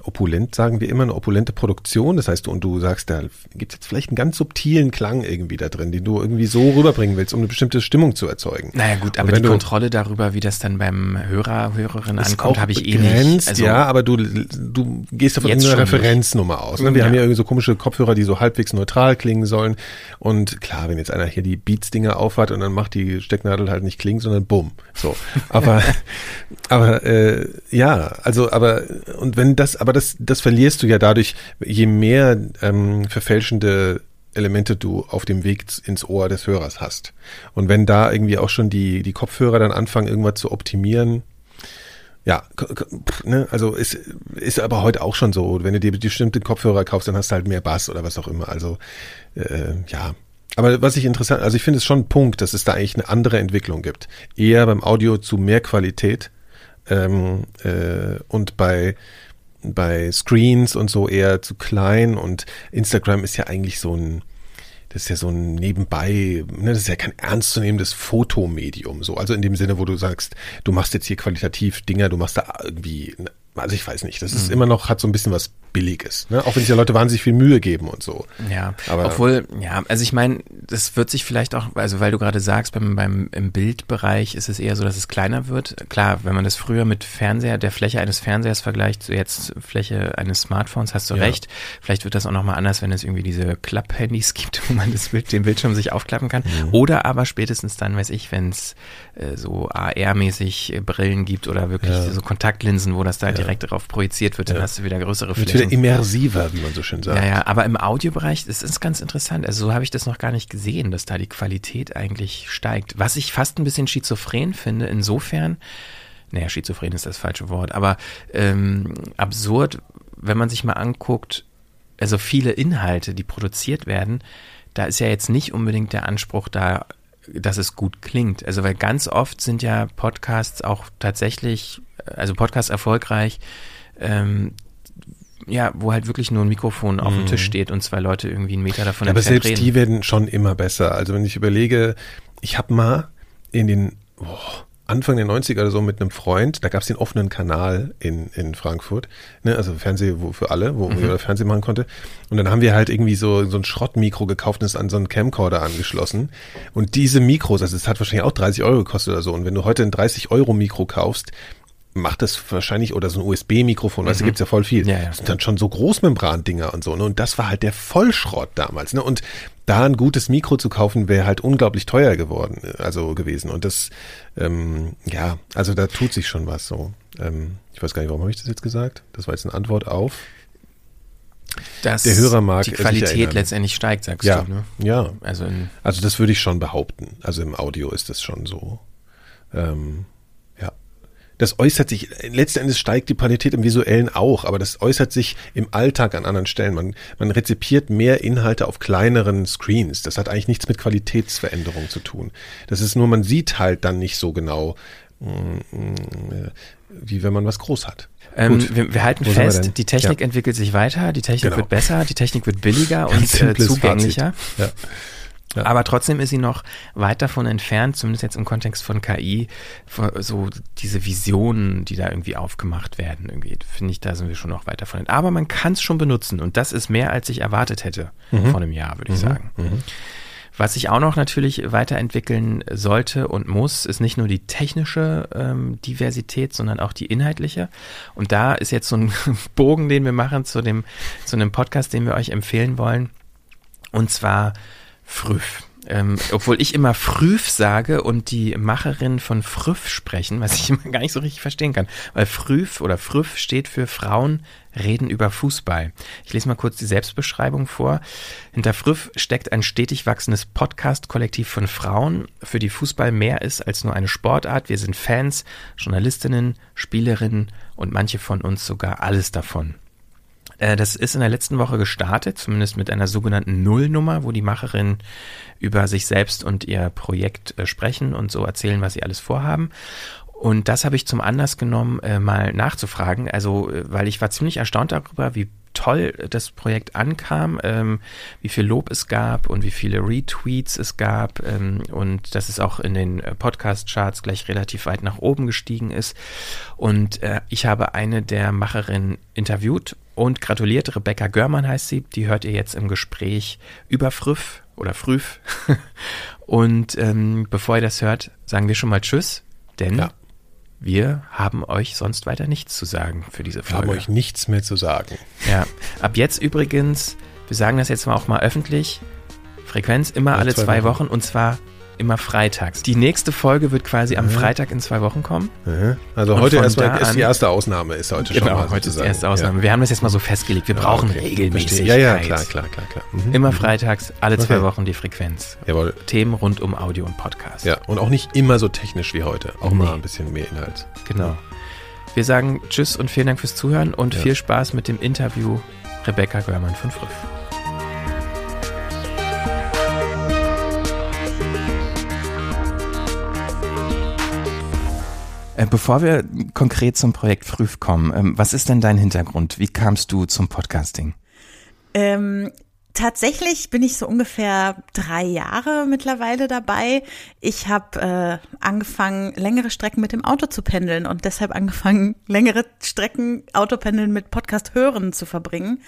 opulent, sagen wir immer, eine opulente Produktion. Das heißt, und du sagst, da gibt es jetzt vielleicht einen ganz subtilen Klang irgendwie da drin, den du irgendwie so rüberbringen willst, um eine bestimmte Stimmung zu erzeugen.
Naja gut, aber die
du-
Kontrolle darüber, wie das dann beim Hörer, Hörerin ankommt, habe ich eh nicht. Also,
ja, aber du, du gehst davon einer
nicht.
Referenznummer aus. Ne? Wir
Ja.
haben ja irgendwie so komische Kopfhörer, die so halbwegs neutral klingen sollen. Und klar, wenn jetzt einer hier die Beats-Dinger aufhat und dann macht die Stecknadel halt nicht klingen, sondern bumm. So. Aber, aber äh, ja, also, aber und wenn das, aber das, das verlierst du ja dadurch, je mehr ähm, verfälschende Elemente du auf dem Weg ins Ohr des Hörers hast. Und wenn da irgendwie auch schon die, die Kopfhörer dann anfangen, irgendwas zu optimieren, ja, ne, also ist, ist aber heute auch schon so. Wenn du dir bestimmte Kopfhörer kaufst, dann hast du halt mehr Bass oder was auch immer. Also äh, ja. Aber was ich interessant, also ich finde es schon ein Punkt, dass es da eigentlich eine andere Entwicklung gibt. Eher beim Audio zu mehr Qualität ähm, äh, und bei bei Screens und so eher zu klein und Instagram ist ja eigentlich so ein das ist ja so ein nebenbei, ne, das ist ja kein ernstzunehmendes Fotomedium, so. Also in dem Sinne, wo du sagst, du machst jetzt hier qualitativ Dinger, du machst da irgendwie, also ich weiß nicht, das ist immer noch, hat so ein bisschen was Billiges, ne? Auch wenn sich ja Leute wahnsinnig viel Mühe geben und so.
Ja,
Aber-
obwohl, ja, also ich meine, das wird sich vielleicht auch, also weil du gerade sagst, beim, beim im Bildbereich ist es eher so, dass es kleiner wird. Klar, wenn man das früher mit Fernseher, der Fläche eines Fernsehers vergleicht, so jetzt Fläche eines Smartphones, hast du
Ja.
recht. Vielleicht wird das auch nochmal anders, wenn es irgendwie diese Klapp-Handys gibt, wo man das den Bildschirm sich aufklappen kann.
Mhm.
Oder aber spätestens dann, weiß ich, wenn es äh, so AR-mäßig äh, Brillen gibt oder wirklich
Ja.
so Kontaktlinsen, wo das da direkt darauf projiziert wird, dann
Ja.
hast du wieder größere
Wird
Flächen.
wieder immersiver, wie man so schön sagt.
Ja, ja, aber im Audiobereich, das ist ganz interessant. Also so habe ich das noch gar nicht gesehen, dass da die Qualität eigentlich steigt. Was ich fast ein bisschen schizophren finde, insofern, naja, schizophren ist das falsche Wort, aber ähm, absurd, wenn man sich mal anguckt, also viele Inhalte, die produziert werden, da ist ja jetzt nicht unbedingt der Anspruch da, dass es gut klingt. Also weil ganz oft sind ja Podcasts auch tatsächlich, also Podcasts erfolgreich, ähm, ja, wo halt wirklich nur ein Mikrofon auf dem Tisch steht und zwei Leute irgendwie einen Meter davon
Mhm. Aber
entfernt
selbst die werden schon immer besser. Also wenn ich überlege, ich habe mal in den oh, Anfang der 90er oder so mit einem Freund, da gab es den offenen Kanal in, in Frankfurt, ne, also Fernseh wo, für alle, wo
Mhm.
man Fernsehen machen konnte. Und dann haben wir halt irgendwie so, so ein Schrottmikro gekauft und es an so einen Camcorder angeschlossen. Und diese Mikros, also es hat wahrscheinlich auch 30 Euro gekostet oder so. Und wenn du heute ein 30 Euro Mikro kaufst, macht das wahrscheinlich, oder so ein USB-Mikrofon, weißt du, gibt's ja voll viel.
Mhm. Ja, ja.
Das sind dann schon so Großmembran-Dinger und so, ne? Und das war halt der Vollschrott damals, ne? Und da ein gutes Mikro zu kaufen, wäre halt unglaublich teuer geworden, äh, also gewesen. Und das, ähm, ja, also da tut sich schon was so. Ähm, ich weiß gar nicht, warum habe ich das jetzt gesagt? Das war jetzt eine Antwort auf.
Dass
der Hörer mag
die
sich
Qualität letztendlich steigt, sagst
Ja,
du. Ne?
ja.
Also
Also das würde ich schon behaupten. Also im Audio ist das schon so. Ähm. Das äußert sich, letzten Endes steigt die Qualität im Visuellen auch, aber das äußert sich im Alltag an anderen Stellen. Man, man rezipiert mehr Inhalte auf kleineren Screens. Das hat eigentlich nichts mit Qualitätsveränderung zu tun. Das ist nur, man sieht halt dann nicht so genau, mm, mm, wie wenn man was groß hat.
ähm, wir, wir halten
Wo wir
fest,
denn?
die Technik
Ja.
entwickelt sich weiter, die Technik
Genau.
wird besser, die Technik wird billiger
Ganz
und äh, zugänglicher.
Ja. Ja.
Aber trotzdem ist sie noch weit davon entfernt, zumindest jetzt im Kontext von KI, so diese Visionen, die da irgendwie aufgemacht werden, irgendwie, finde ich, da sind wir schon noch weit davon entfernt. Aber man kann es schon benutzen und das ist mehr, als ich erwartet hätte
Mhm.
vor einem Jahr, würde ich sagen. Was sich auch noch natürlich weiterentwickeln sollte und muss, ist nicht nur die technische ähm, Diversität, sondern auch die inhaltliche. Und da ist jetzt so ein Bogen, den wir machen zu dem, zu einem Podcast, den wir euch empfehlen wollen. Und zwar Früff. Ähm, obwohl ich immer Früf sage und die Macherin von Früff sprechen, was ich immer gar nicht so richtig verstehen kann. Weil Früf oder Früff steht für Frauen reden über Fußball. Ich lese mal kurz die Selbstbeschreibung vor. Hinter Früff steckt ein stetig wachsendes Podcast-Kollektiv von Frauen, für die Fußball mehr ist als nur eine Sportart. Wir sind Fans, Journalistinnen, Spielerinnen und manche von uns sogar alles davon. Äh, das ist in der letzten Woche gestartet, zumindest mit einer sogenannten Nullnummer, wo die Macherinnen über sich selbst und ihr Projekt äh, sprechen und so erzählen, was sie alles vorhaben. Und das habe ich zum Anlass genommen, äh, mal nachzufragen. Also, weil ich war ziemlich erstaunt darüber, wie toll das Projekt ankam, ähm, wie viel Lob es gab und wie viele Retweets es gab ähm, und dass es auch in den Podcast-Charts gleich relativ weit nach oben gestiegen ist. Und äh, ich habe eine der Macherinnen interviewt und gratuliert. Rebecca Görmann heißt sie. Die hört ihr jetzt im Gespräch über Früff oder Früff. und ähm, bevor ihr das hört, sagen wir schon mal Tschüss, denn ja. wir haben euch sonst weiter nichts zu sagen für diese Folge.
Wir haben euch nichts mehr zu sagen.
Ja, ab jetzt übrigens, wir sagen das jetzt mal auch mal öffentlich, Frequenz immer alle zwei, zwei Wochen. Wochen und zwar immer freitags. Die nächste Folge wird quasi am Freitag in zwei Wochen kommen.
Also und heute erstmal ist die erste Ausnahme, ist heute
genau,
schon
mal heute ist die erste Ausnahme. Ja. Wir haben das jetzt mal so festgelegt. Wir brauchen okay. Regelmäßigkeit.
Ja, ja, klar, klar, klar. klar.
Mhm. Immer freitags, alle zwei okay. Wochen die Frequenz. Jawohl. Themen rund um Audio und Podcast.
Ja, und auch nicht immer so technisch wie heute. Auch nee. mal ein bisschen mehr Inhalt.
Genau. Wir sagen Tschüss und vielen Dank fürs Zuhören und ja. viel Spaß mit dem Interview Rebecca Görmann von Früff. Bevor wir konkret zum Projekt Früh kommen, ähm, was ist denn dein Hintergrund? Wie kamst du zum Podcasting?
Ähm, Tatsächlich bin ich so ungefähr drei Jahre mittlerweile dabei. Ich habe äh, angefangen, längere Strecken mit dem Auto zu pendeln und deshalb angefangen, längere Strecken Autopendeln mit Podcast hören zu verbringen.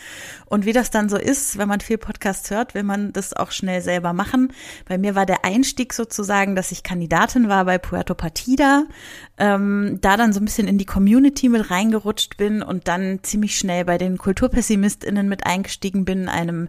Und wie das dann so ist, wenn man viel Podcast hört, will man das auch schnell selber machen. Bei mir war der Einstieg sozusagen, dass ich Kandidatin war bei Puerto Partida, ähm, da dann so ein bisschen in die Community mit reingerutscht bin und dann ziemlich schnell bei den KulturpessimistInnen mit eingestiegen bin, einem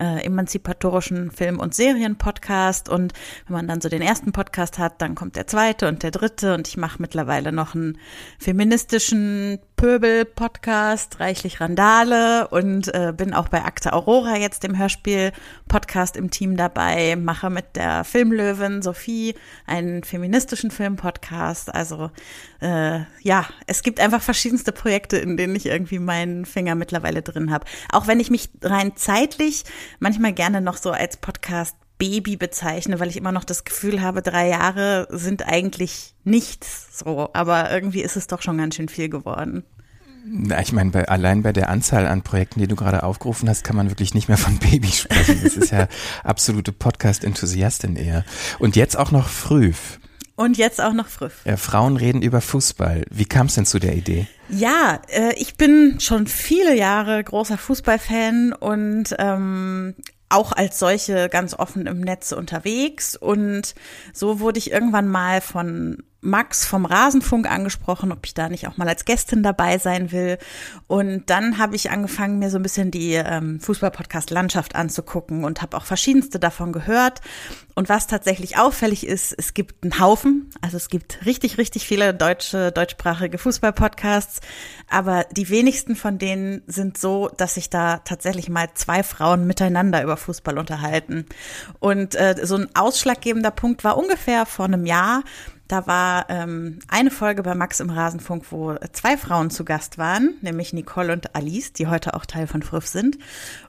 äh, emanzipatorischen Film- und Serienpodcast. Und wenn man dann so den ersten Podcast hat, dann kommt der zweite und der dritte. Und ich mache mittlerweile noch einen feministischen Pöbel-Podcast, reichlich Randale und äh, bin auch bei Akte Aurora jetzt im Hörspiel-Podcast im Team dabei, mache mit der Filmlöwin Sophie einen feministischen Film-Podcast. Also äh, ja, es gibt einfach verschiedenste Projekte, in denen ich irgendwie meinen Finger mittlerweile drin habe. Auch wenn ich mich rein zeitlich manchmal gerne noch so als Podcast Baby bezeichne, weil ich immer noch das Gefühl habe, drei Jahre sind eigentlich nichts so, aber irgendwie ist es doch schon ganz schön viel geworden.
Na, ich meine, bei, allein bei der Anzahl an Projekten, die du gerade aufgerufen hast, kann man wirklich nicht mehr von Baby sprechen. Das ist ja absolute Podcast-Enthusiastin eher. Und jetzt auch noch früh.
Und jetzt auch noch Früff.
Ja, Frauen reden über Fußball. Wie kam es denn zu der Idee?
Ja, äh, ich bin schon viele Jahre großer Fußballfan und ähm, auch als solche ganz offen im Netz unterwegs. Und so wurde ich irgendwann mal von Max vom Rasenfunk angesprochen, ob ich da nicht auch mal als Gästin dabei sein will. Und dann habe ich angefangen, mir so ein bisschen die ähm, Fußball-Podcast Landschaft anzugucken und habe auch verschiedenste davon gehört. Und was tatsächlich auffällig ist, es gibt einen Haufen, also es gibt richtig, richtig viele deutsche, deutschsprachige Fußball-Podcasts, aber die wenigsten von denen sind so, dass sich da tatsächlich mal zwei Frauen miteinander über Fußball unterhalten. Und äh, so ein ausschlaggebender Punkt war ungefähr vor einem Jahr, da war ähm, eine Folge bei Max im Rasenfunk, wo zwei Frauen zu Gast waren, nämlich Nicole und Alice, die heute auch Teil von Früff sind.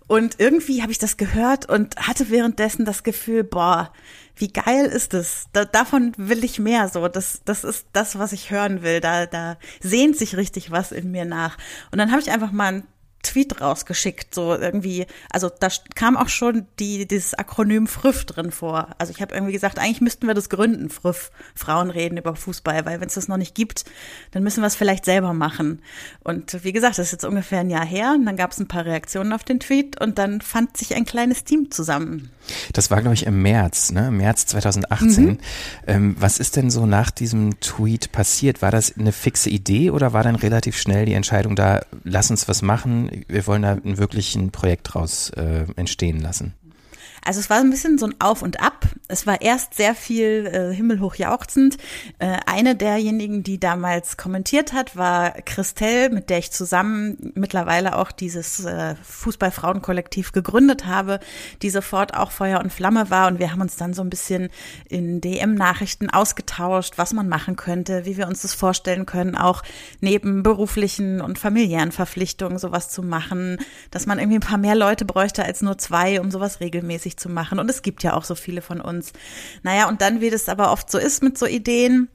Und irgendwie habe ich das gehört und hatte währenddessen das Gefühl, boah, wie geil ist das? Da, davon will ich mehr so. Das, das ist das, was ich hören will. Da, da sehnt sich richtig was in mir nach. Und dann habe ich einfach mal ein Tweet rausgeschickt, so irgendwie, also da kam auch schon die, dieses Akronym FRÜF drin vor. Also ich habe irgendwie gesagt, eigentlich müssten wir das gründen, FRÜF, Frauen reden über Fußball, weil wenn es das noch nicht gibt, dann müssen wir es vielleicht selber machen. Und wie gesagt, das ist jetzt ungefähr ein Jahr her und dann gab es ein paar Reaktionen auf den Tweet und dann fand sich ein kleines Team zusammen.
Das war, glaube ich, im März, ne? März 2018. Mhm. Ähm, was ist denn so nach diesem Tweet passiert? War das eine fixe Idee oder war dann relativ schnell die Entscheidung da, lass uns was machen, wir wollen da wirklich ein Projekt draus äh, entstehen lassen?
Also es war ein bisschen so ein Auf und Ab. Es war erst sehr viel äh, himmelhoch jauchzend. Äh, eine derjenigen, die damals kommentiert hat, war Christelle, mit der ich zusammen mittlerweile auch dieses äh, Fußballfrauenkollektiv gegründet habe, die sofort auch Feuer und Flamme war. Und wir haben uns dann so ein bisschen in DM-Nachrichten ausgetauscht, was man machen könnte, wie wir uns das vorstellen können, auch neben beruflichen und familiären Verpflichtungen sowas zu machen, dass man irgendwie ein paar mehr Leute bräuchte als nur zwei, um sowas regelmäßig zu machen. Und es gibt ja auch so viele von uns. Naja, und dann, wie das aber oft so ist mit so Ideen,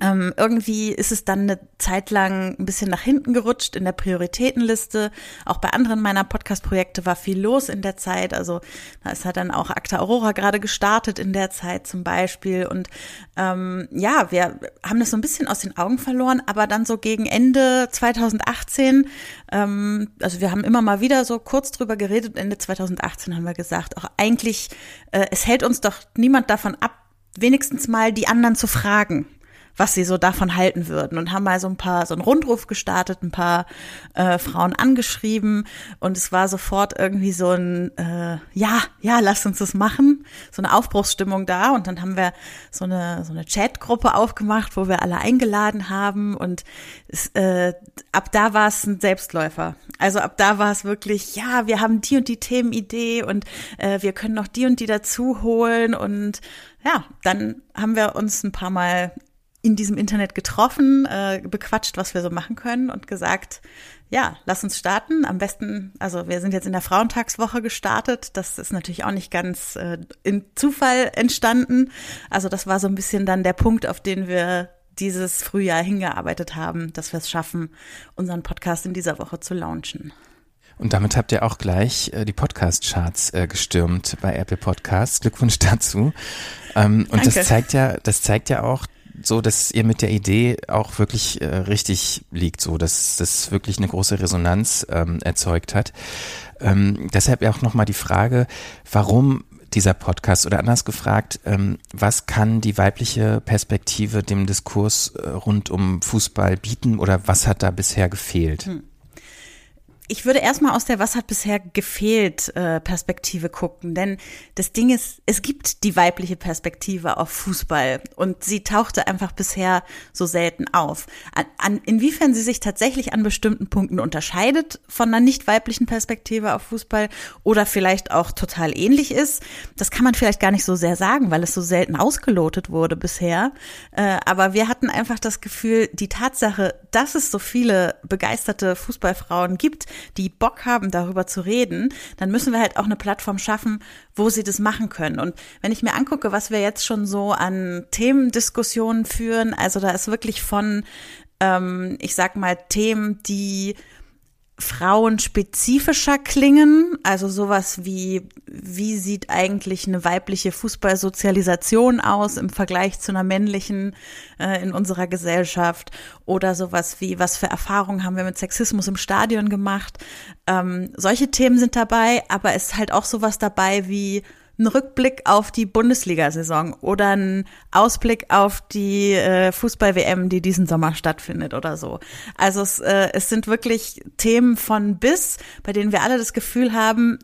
ähm, irgendwie ist es dann eine Zeit lang ein bisschen nach hinten gerutscht in der Prioritätenliste. Auch bei anderen meiner Podcast-Projekte war viel los in der Zeit. Also da ist halt dann auch Akta Aurora gerade gestartet in der Zeit zum Beispiel. Und ähm, ja, wir haben das so ein bisschen aus den Augen verloren, aber dann so gegen Ende 2018, ähm, also wir haben immer mal wieder so kurz drüber geredet. Ende 2018 haben wir gesagt, auch eigentlich, äh, es hält uns doch niemand davon ab, wenigstens mal die anderen zu fragen was sie so davon halten würden und haben mal so ein paar, so einen Rundruf gestartet, ein paar äh, Frauen angeschrieben und es war sofort irgendwie so ein, äh, ja, ja, lass uns das machen, so eine Aufbruchsstimmung da und dann haben wir so eine, so eine Chatgruppe aufgemacht, wo wir alle eingeladen haben und es, äh, ab da war es ein Selbstläufer. Also ab da war es wirklich, ja, wir haben die und die Themenidee und äh, wir können noch die und die dazu holen und ja, dann haben wir uns ein paar Mal in diesem Internet getroffen, äh, bequatscht, was wir so machen können und gesagt, ja, lass uns starten. Am besten, also wir sind jetzt in der Frauentagswoche gestartet. Das ist natürlich auch nicht ganz äh, in Zufall entstanden. Also das war so ein bisschen dann der Punkt, auf den wir dieses Frühjahr hingearbeitet haben, dass wir es schaffen, unseren Podcast in dieser Woche zu launchen.
Und damit habt ihr auch gleich äh, die Podcast-Charts äh, gestürmt bei Apple Podcasts. Glückwunsch dazu. Ähm, und Danke. das zeigt ja, das zeigt ja auch, so, dass ihr mit der Idee auch wirklich äh, richtig liegt, so, dass das wirklich eine große Resonanz ähm, erzeugt hat. Ähm, deshalb auch nochmal die Frage, warum dieser Podcast oder anders gefragt, ähm, was kann die weibliche Perspektive dem Diskurs äh, rund um Fußball bieten oder was hat da bisher gefehlt? Hm.
Ich würde erstmal aus der Was hat bisher gefehlt äh, Perspektive gucken, denn das Ding ist, es gibt die weibliche Perspektive auf Fußball und sie tauchte einfach bisher so selten auf. An, an, inwiefern sie sich tatsächlich an bestimmten Punkten unterscheidet von einer nicht weiblichen Perspektive auf Fußball oder vielleicht auch total ähnlich ist, das kann man vielleicht gar nicht so sehr sagen, weil es so selten ausgelotet wurde bisher. Äh, aber wir hatten einfach das Gefühl, die Tatsache, dass es so viele begeisterte Fußballfrauen gibt, die Bock haben, darüber zu reden, dann müssen wir halt auch eine Plattform schaffen, wo sie das machen können. Und wenn ich mir angucke, was wir jetzt schon so an Themendiskussionen führen, also da ist wirklich von, ähm, ich sag mal, Themen, die frauenspezifischer klingen, also sowas wie, wie sieht eigentlich eine weibliche Fußballsozialisation aus im Vergleich zu einer männlichen äh, in unserer Gesellschaft oder sowas wie, was für Erfahrungen haben wir mit Sexismus im Stadion gemacht. Ähm, solche Themen sind dabei, aber es ist halt auch sowas dabei wie, ein Rückblick auf die Bundesliga-Saison oder ein Ausblick auf die äh, Fußball-WM, die diesen Sommer stattfindet oder so. Also es, äh, es sind wirklich Themen von bis, bei denen wir alle das Gefühl haben,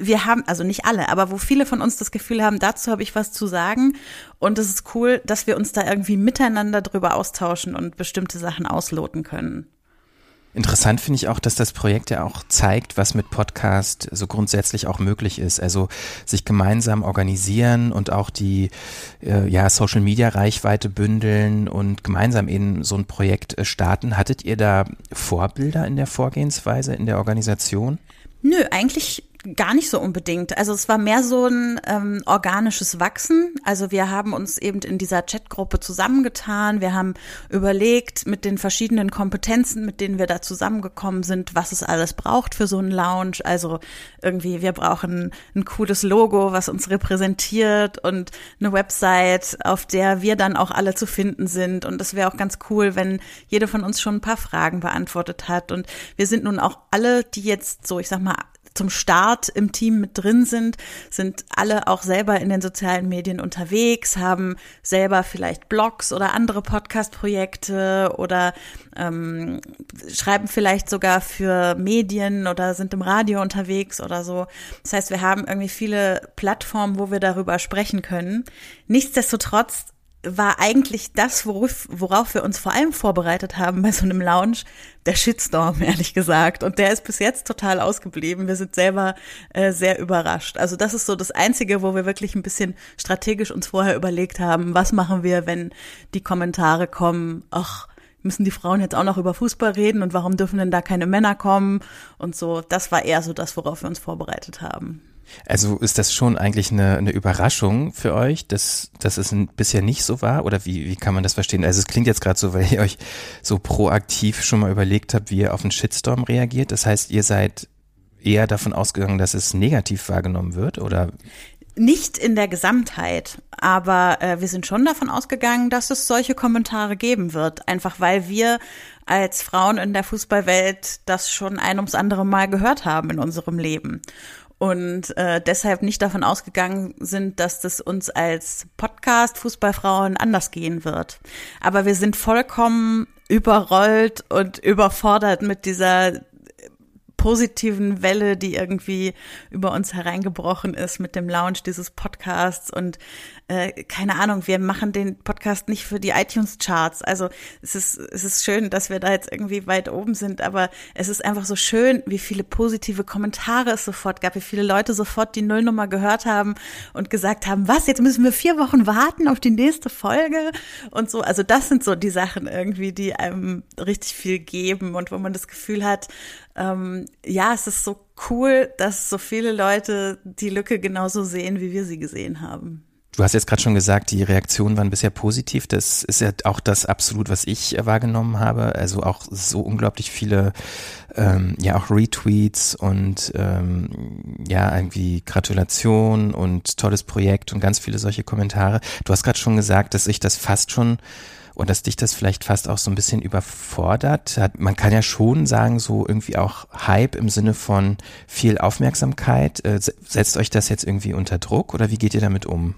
wir haben, also nicht alle, aber wo viele von uns das Gefühl haben, dazu habe ich was zu sagen. Und es ist cool, dass wir uns da irgendwie miteinander drüber austauschen und bestimmte Sachen ausloten können.
Interessant finde ich auch, dass das Projekt ja auch zeigt, was mit Podcast so grundsätzlich auch möglich ist. Also sich gemeinsam organisieren und auch die äh, ja, Social Media Reichweite bündeln und gemeinsam eben so ein Projekt äh, starten. Hattet ihr da Vorbilder in der Vorgehensweise in der Organisation?
Nö, eigentlich Gar nicht so unbedingt. Also es war mehr so ein ähm, organisches Wachsen. Also wir haben uns eben in dieser Chatgruppe zusammengetan. Wir haben überlegt mit den verschiedenen Kompetenzen, mit denen wir da zusammengekommen sind, was es alles braucht für so einen Lounge. Also irgendwie, wir brauchen ein cooles Logo, was uns repräsentiert und eine Website, auf der wir dann auch alle zu finden sind. Und es wäre auch ganz cool, wenn jede von uns schon ein paar Fragen beantwortet hat. Und wir sind nun auch alle, die jetzt so, ich sag mal, zum Start im Team mit drin sind, sind alle auch selber in den sozialen Medien unterwegs, haben selber vielleicht Blogs oder andere Podcast-Projekte oder ähm, schreiben vielleicht sogar für Medien oder sind im Radio unterwegs oder so. Das heißt, wir haben irgendwie viele Plattformen, wo wir darüber sprechen können. Nichtsdestotrotz war eigentlich das, worauf, worauf wir uns vor allem vorbereitet haben bei so einem Lounge, der Shitstorm, ehrlich gesagt. Und der ist bis jetzt total ausgeblieben. Wir sind selber äh, sehr überrascht. Also das ist so das Einzige, wo wir wirklich ein bisschen strategisch uns vorher überlegt haben, was machen wir, wenn die Kommentare kommen, ach, müssen die Frauen jetzt auch noch über Fußball reden und warum dürfen denn da keine Männer kommen und so. Das war eher so das, worauf wir uns vorbereitet haben.
Also ist das schon eigentlich eine, eine Überraschung für euch, dass, dass es bisher nicht so war? Oder wie, wie kann man das verstehen? Also es klingt jetzt gerade so, weil ihr euch so proaktiv schon mal überlegt habt, wie ihr auf einen Shitstorm reagiert. Das heißt, ihr seid eher davon ausgegangen, dass es negativ wahrgenommen wird? Oder?
Nicht in der Gesamtheit, aber äh, wir sind schon davon ausgegangen, dass es solche Kommentare geben wird. Einfach weil wir als Frauen in der Fußballwelt das schon ein ums andere Mal gehört haben in unserem Leben und äh, deshalb nicht davon ausgegangen sind, dass das uns als Podcast Fußballfrauen anders gehen wird. Aber wir sind vollkommen überrollt und überfordert mit dieser positiven Welle, die irgendwie über uns hereingebrochen ist mit dem Launch dieses Podcasts und äh, keine Ahnung, wir machen den Podcast nicht für die iTunes-Charts. Also es ist, es ist schön, dass wir da jetzt irgendwie weit oben sind, aber es ist einfach so schön, wie viele positive Kommentare es sofort gab, wie viele Leute sofort die Nullnummer gehört haben und gesagt haben, was, jetzt müssen wir vier Wochen warten auf die nächste Folge und so. Also das sind so die Sachen irgendwie, die einem richtig viel geben und wo man das Gefühl hat, ähm, ja, es ist so cool, dass so viele Leute die Lücke genauso sehen, wie wir sie gesehen haben.
Du hast jetzt gerade schon gesagt, die Reaktionen waren bisher positiv. Das ist ja auch das absolut, was ich wahrgenommen habe. Also auch so unglaublich viele, ähm, ja auch Retweets und ähm, ja irgendwie Gratulation und tolles Projekt und ganz viele solche Kommentare. Du hast gerade schon gesagt, dass ich das fast schon und dass dich das vielleicht fast auch so ein bisschen überfordert. Man kann ja schon sagen, so irgendwie auch Hype im Sinne von viel Aufmerksamkeit. Äh, setzt euch das jetzt irgendwie unter Druck oder wie geht ihr damit um?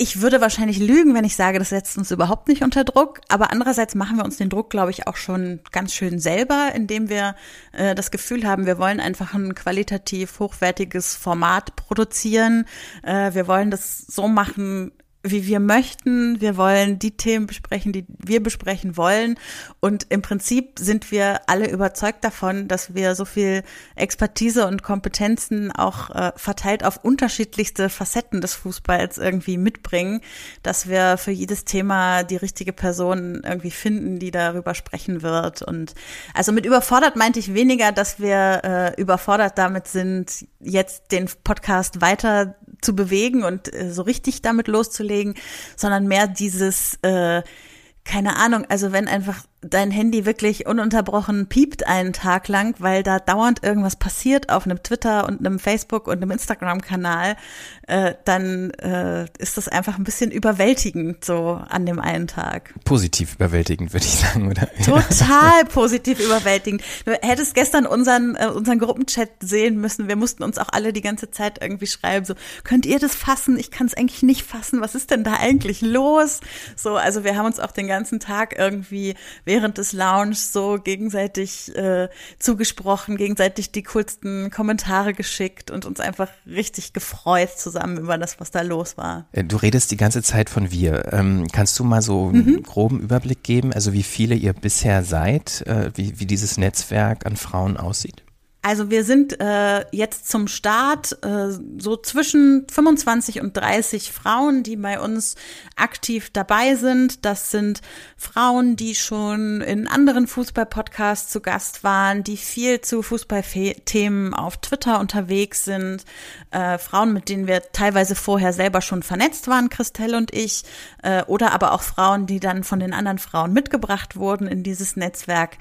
ich würde wahrscheinlich lügen, wenn ich sage, das setzt uns überhaupt nicht unter Druck. Aber andererseits machen wir uns den Druck, glaube ich, auch schon ganz schön selber, indem wir äh, das Gefühl haben, wir wollen einfach ein qualitativ hochwertiges Format produzieren. Äh, wir wollen das so machen, wie wir möchten. Wir wollen die Themen besprechen, die wir besprechen wollen. Und im Prinzip sind wir alle überzeugt davon, dass wir so viel Expertise und Kompetenzen auch äh, verteilt auf unterschiedlichste Facetten des Fußballs irgendwie mitbringen, dass wir für jedes Thema die richtige Person irgendwie finden, die darüber sprechen wird. Und also mit überfordert meinte ich weniger, dass wir äh, überfordert damit sind, jetzt den Podcast weiter zu bewegen und äh, so richtig damit loszulegen, sondern mehr dieses, äh, keine Ahnung, also wenn einfach dein Handy wirklich ununterbrochen piept einen Tag lang, weil da dauernd irgendwas passiert auf einem Twitter und einem Facebook und einem Instagram-Kanal, äh, dann äh, ist das einfach ein bisschen überwältigend so an dem einen Tag.
Positiv überwältigend, würde ich sagen, oder?
Total positiv überwältigend. Du hättest gestern unseren, äh, unseren Gruppenchat sehen müssen. Wir mussten uns auch alle die ganze Zeit irgendwie schreiben, so, könnt ihr das fassen? Ich kann es eigentlich nicht fassen. Was ist denn da eigentlich los? So, also wir haben uns auch den ganzen Tag irgendwie während des Lounge so gegenseitig äh, zugesprochen, gegenseitig die coolsten Kommentare geschickt und uns einfach richtig gefreut zusammen über das, was da los war.
Äh, du redest die ganze Zeit von wir. Ähm, kannst du mal so einen mhm. groben Überblick geben, also wie viele ihr bisher seid, äh, wie, wie dieses Netzwerk an Frauen aussieht?
Also wir sind äh, jetzt zum Start äh, so zwischen 25 und 30 Frauen, die bei uns aktiv dabei sind. Das sind Frauen, die schon in anderen Fußball-Podcasts zu Gast waren, die viel zu Fußballthemen auf Twitter unterwegs sind. Äh, Frauen, mit denen wir teilweise vorher selber schon vernetzt waren, Christelle und ich. Äh, oder aber auch Frauen, die dann von den anderen Frauen mitgebracht wurden in dieses Netzwerk.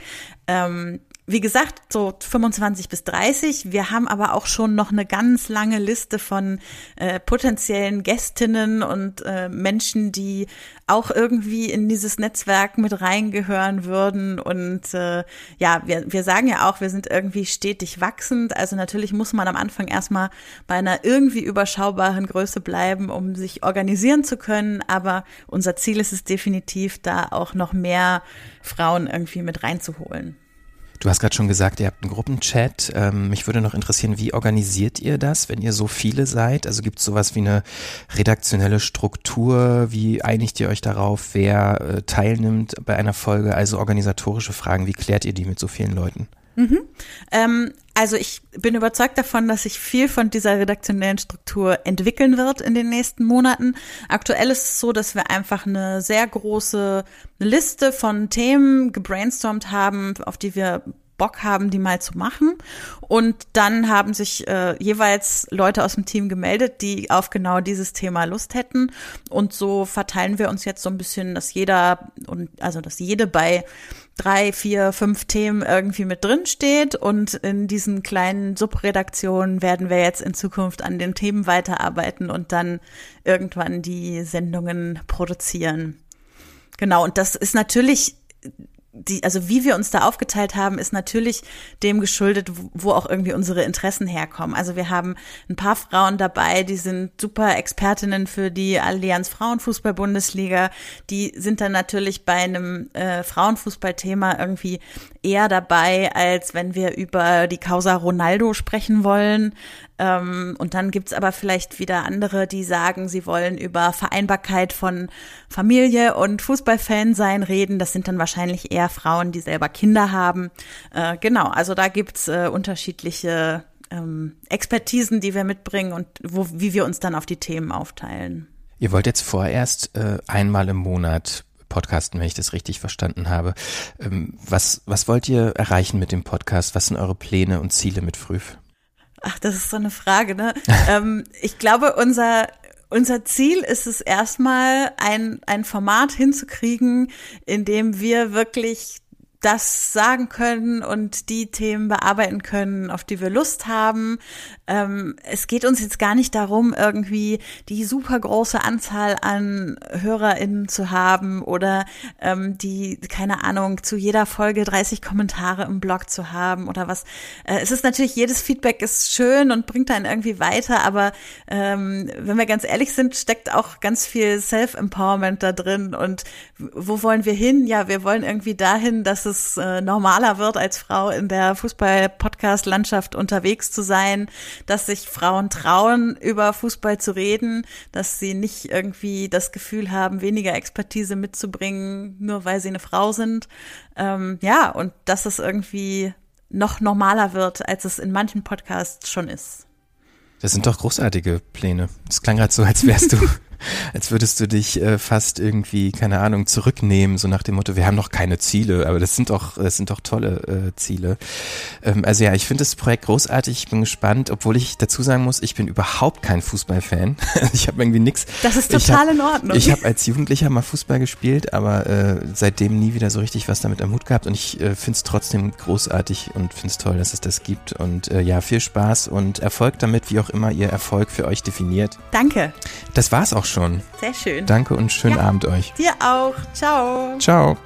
Ähm, wie gesagt, so 25 bis 30. Wir haben aber auch schon noch eine ganz lange Liste von äh, potenziellen Gästinnen und äh, Menschen, die auch irgendwie in dieses Netzwerk mit reingehören würden. Und äh, ja, wir, wir sagen ja auch, wir sind irgendwie stetig wachsend. Also natürlich muss man am Anfang erstmal bei einer irgendwie überschaubaren Größe bleiben, um sich organisieren zu können. Aber unser Ziel ist es definitiv, da auch noch mehr Frauen irgendwie mit reinzuholen.
Du hast gerade schon gesagt, ihr habt einen Gruppenchat. Ähm, mich würde noch interessieren, wie organisiert ihr das, wenn ihr so viele seid? Also gibt es sowas wie eine redaktionelle Struktur? Wie einigt ihr euch darauf, wer äh, teilnimmt bei einer Folge? Also organisatorische Fragen, wie klärt ihr die mit so vielen Leuten?
Mhm. Ähm, also ich bin überzeugt davon, dass sich viel von dieser redaktionellen Struktur entwickeln wird in den nächsten Monaten. Aktuell ist es so, dass wir einfach eine sehr große Liste von Themen gebrainstormt haben, auf die wir Bock haben, die mal zu machen. Und dann haben sich äh, jeweils Leute aus dem Team gemeldet, die auf genau dieses Thema Lust hätten. Und so verteilen wir uns jetzt so ein bisschen, dass jeder und also dass jede bei drei, vier, fünf Themen irgendwie mit drin steht. Und in diesen kleinen Subredaktionen werden wir jetzt in Zukunft an den Themen weiterarbeiten und dann irgendwann die Sendungen produzieren. Genau, und das ist natürlich die, also wie wir uns da aufgeteilt haben, ist natürlich dem geschuldet, wo auch irgendwie unsere Interessen herkommen. Also wir haben ein paar Frauen dabei, die sind super Expertinnen für die Allianz Frauenfußball-Bundesliga. Die sind dann natürlich bei einem äh, Frauenfußballthema irgendwie eher dabei, als wenn wir über die Causa Ronaldo sprechen wollen. Ähm, und dann gibt's aber vielleicht wieder andere, die sagen, sie wollen über Vereinbarkeit von Familie und Fußballfan sein reden. Das sind dann wahrscheinlich eher Frauen, die selber Kinder haben. Äh, genau, also da gibt's äh, unterschiedliche ähm, Expertisen, die wir mitbringen und wo, wie wir uns dann auf die Themen aufteilen.
Ihr wollt jetzt vorerst äh, einmal im Monat podcasten, wenn ich das richtig verstanden habe. Ähm, was, was wollt ihr erreichen mit dem Podcast? Was sind eure Pläne und Ziele mit Früh?
Ach, das ist so eine Frage, ne? ähm, ich glaube, unser unser Ziel ist es erstmal, ein, ein Format hinzukriegen, in dem wir wirklich das sagen können und die Themen bearbeiten können, auf die wir Lust haben. Ähm, es geht uns jetzt gar nicht darum, irgendwie die super große Anzahl an HörerInnen zu haben oder ähm, die, keine Ahnung, zu jeder Folge 30 Kommentare im Blog zu haben oder was. Äh, es ist natürlich, jedes Feedback ist schön und bringt einen irgendwie weiter, aber ähm, wenn wir ganz ehrlich sind, steckt auch ganz viel Self-Empowerment da drin und wo wollen wir hin? Ja, wir wollen irgendwie dahin, dass es äh, normaler wird, als Frau in der Fußball-Podcast-Landschaft unterwegs zu sein, dass sich Frauen trauen, über Fußball zu reden, dass sie nicht irgendwie das Gefühl haben, weniger Expertise mitzubringen, nur weil sie eine Frau sind. Ähm, ja, und dass es irgendwie noch normaler wird, als es in manchen Podcasts schon ist.
Das sind doch großartige Pläne. Es klang gerade so, als wärst du als würdest du dich äh, fast irgendwie, keine Ahnung, zurücknehmen, so nach dem Motto, wir haben noch keine Ziele, aber das sind doch, das sind doch tolle äh, Ziele. Ähm, also ja, ich finde das Projekt großartig, ich bin gespannt, obwohl ich dazu sagen muss, ich bin überhaupt kein Fußballfan. ich habe irgendwie nix.
Das ist total
hab,
in Ordnung.
Ich habe als Jugendlicher mal Fußball gespielt, aber äh, seitdem nie wieder so richtig was damit am Hut gehabt und ich äh, finde es trotzdem großartig und finde es toll, dass es das gibt und äh, ja, viel Spaß und Erfolg damit, wie auch immer ihr Erfolg für euch definiert.
Danke.
Das war's auch schon.
Sehr schön.
Danke und schönen ja, Abend euch.
Dir auch. Ciao.
Ciao.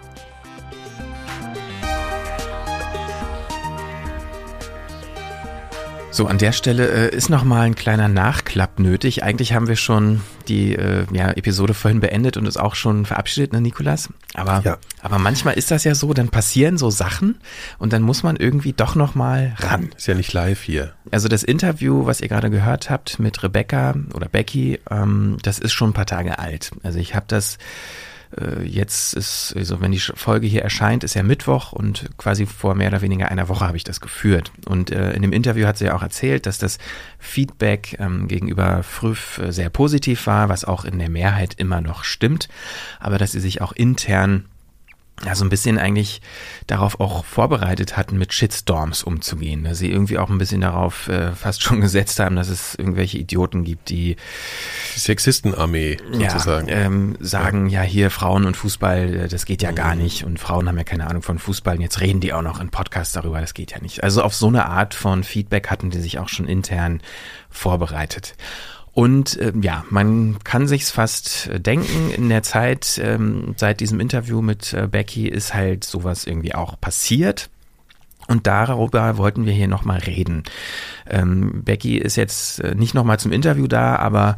So, an der Stelle äh, ist noch mal ein kleiner Nachklapp nötig. Eigentlich haben wir schon die äh, ja, Episode vorhin beendet und es auch schon verabschiedet, ne, Nikolas? Aber, ja. aber manchmal ist das ja so, dann passieren so Sachen und dann muss man irgendwie doch noch mal ran.
Ist ja nicht live hier.
Also das Interview, was ihr gerade gehört habt mit Rebecca oder Becky, ähm, das ist schon ein paar Tage alt. Also ich habe das äh, jetzt ist, also wenn die Folge hier erscheint, ist ja Mittwoch und quasi vor mehr oder weniger einer Woche habe ich das geführt. Und äh, in dem Interview hat sie ja auch erzählt, dass das Feedback ähm, gegenüber Früff äh, sehr positiv war, was auch in der Mehrheit immer noch stimmt, aber dass sie sich auch intern ja, so ein bisschen eigentlich darauf auch vorbereitet hatten, mit Shitstorms umzugehen. Dass sie irgendwie auch ein bisschen darauf äh, fast schon gesetzt haben, dass es irgendwelche Idioten gibt, die
Die Sexistenarmee sozusagen.
ja, ähm, sagen, ja. hier Frauen und Fußball, äh, das geht ja gar nicht und Frauen haben ja keine Ahnung von Fußball und jetzt reden die auch noch in Podcasts darüber, das geht ja nicht. Also auf so eine Art von Feedback hatten die sich auch schon intern vorbereitet. Und ähm, ja, man kann sich's fast äh, denken, in der Zeit ähm, seit diesem Interview mit äh, Becky ist halt sowas irgendwie auch passiert. Und darüber wollten wir hier nochmal reden. Ähm, Becky ist jetzt äh, nicht nochmal zum Interview da, aber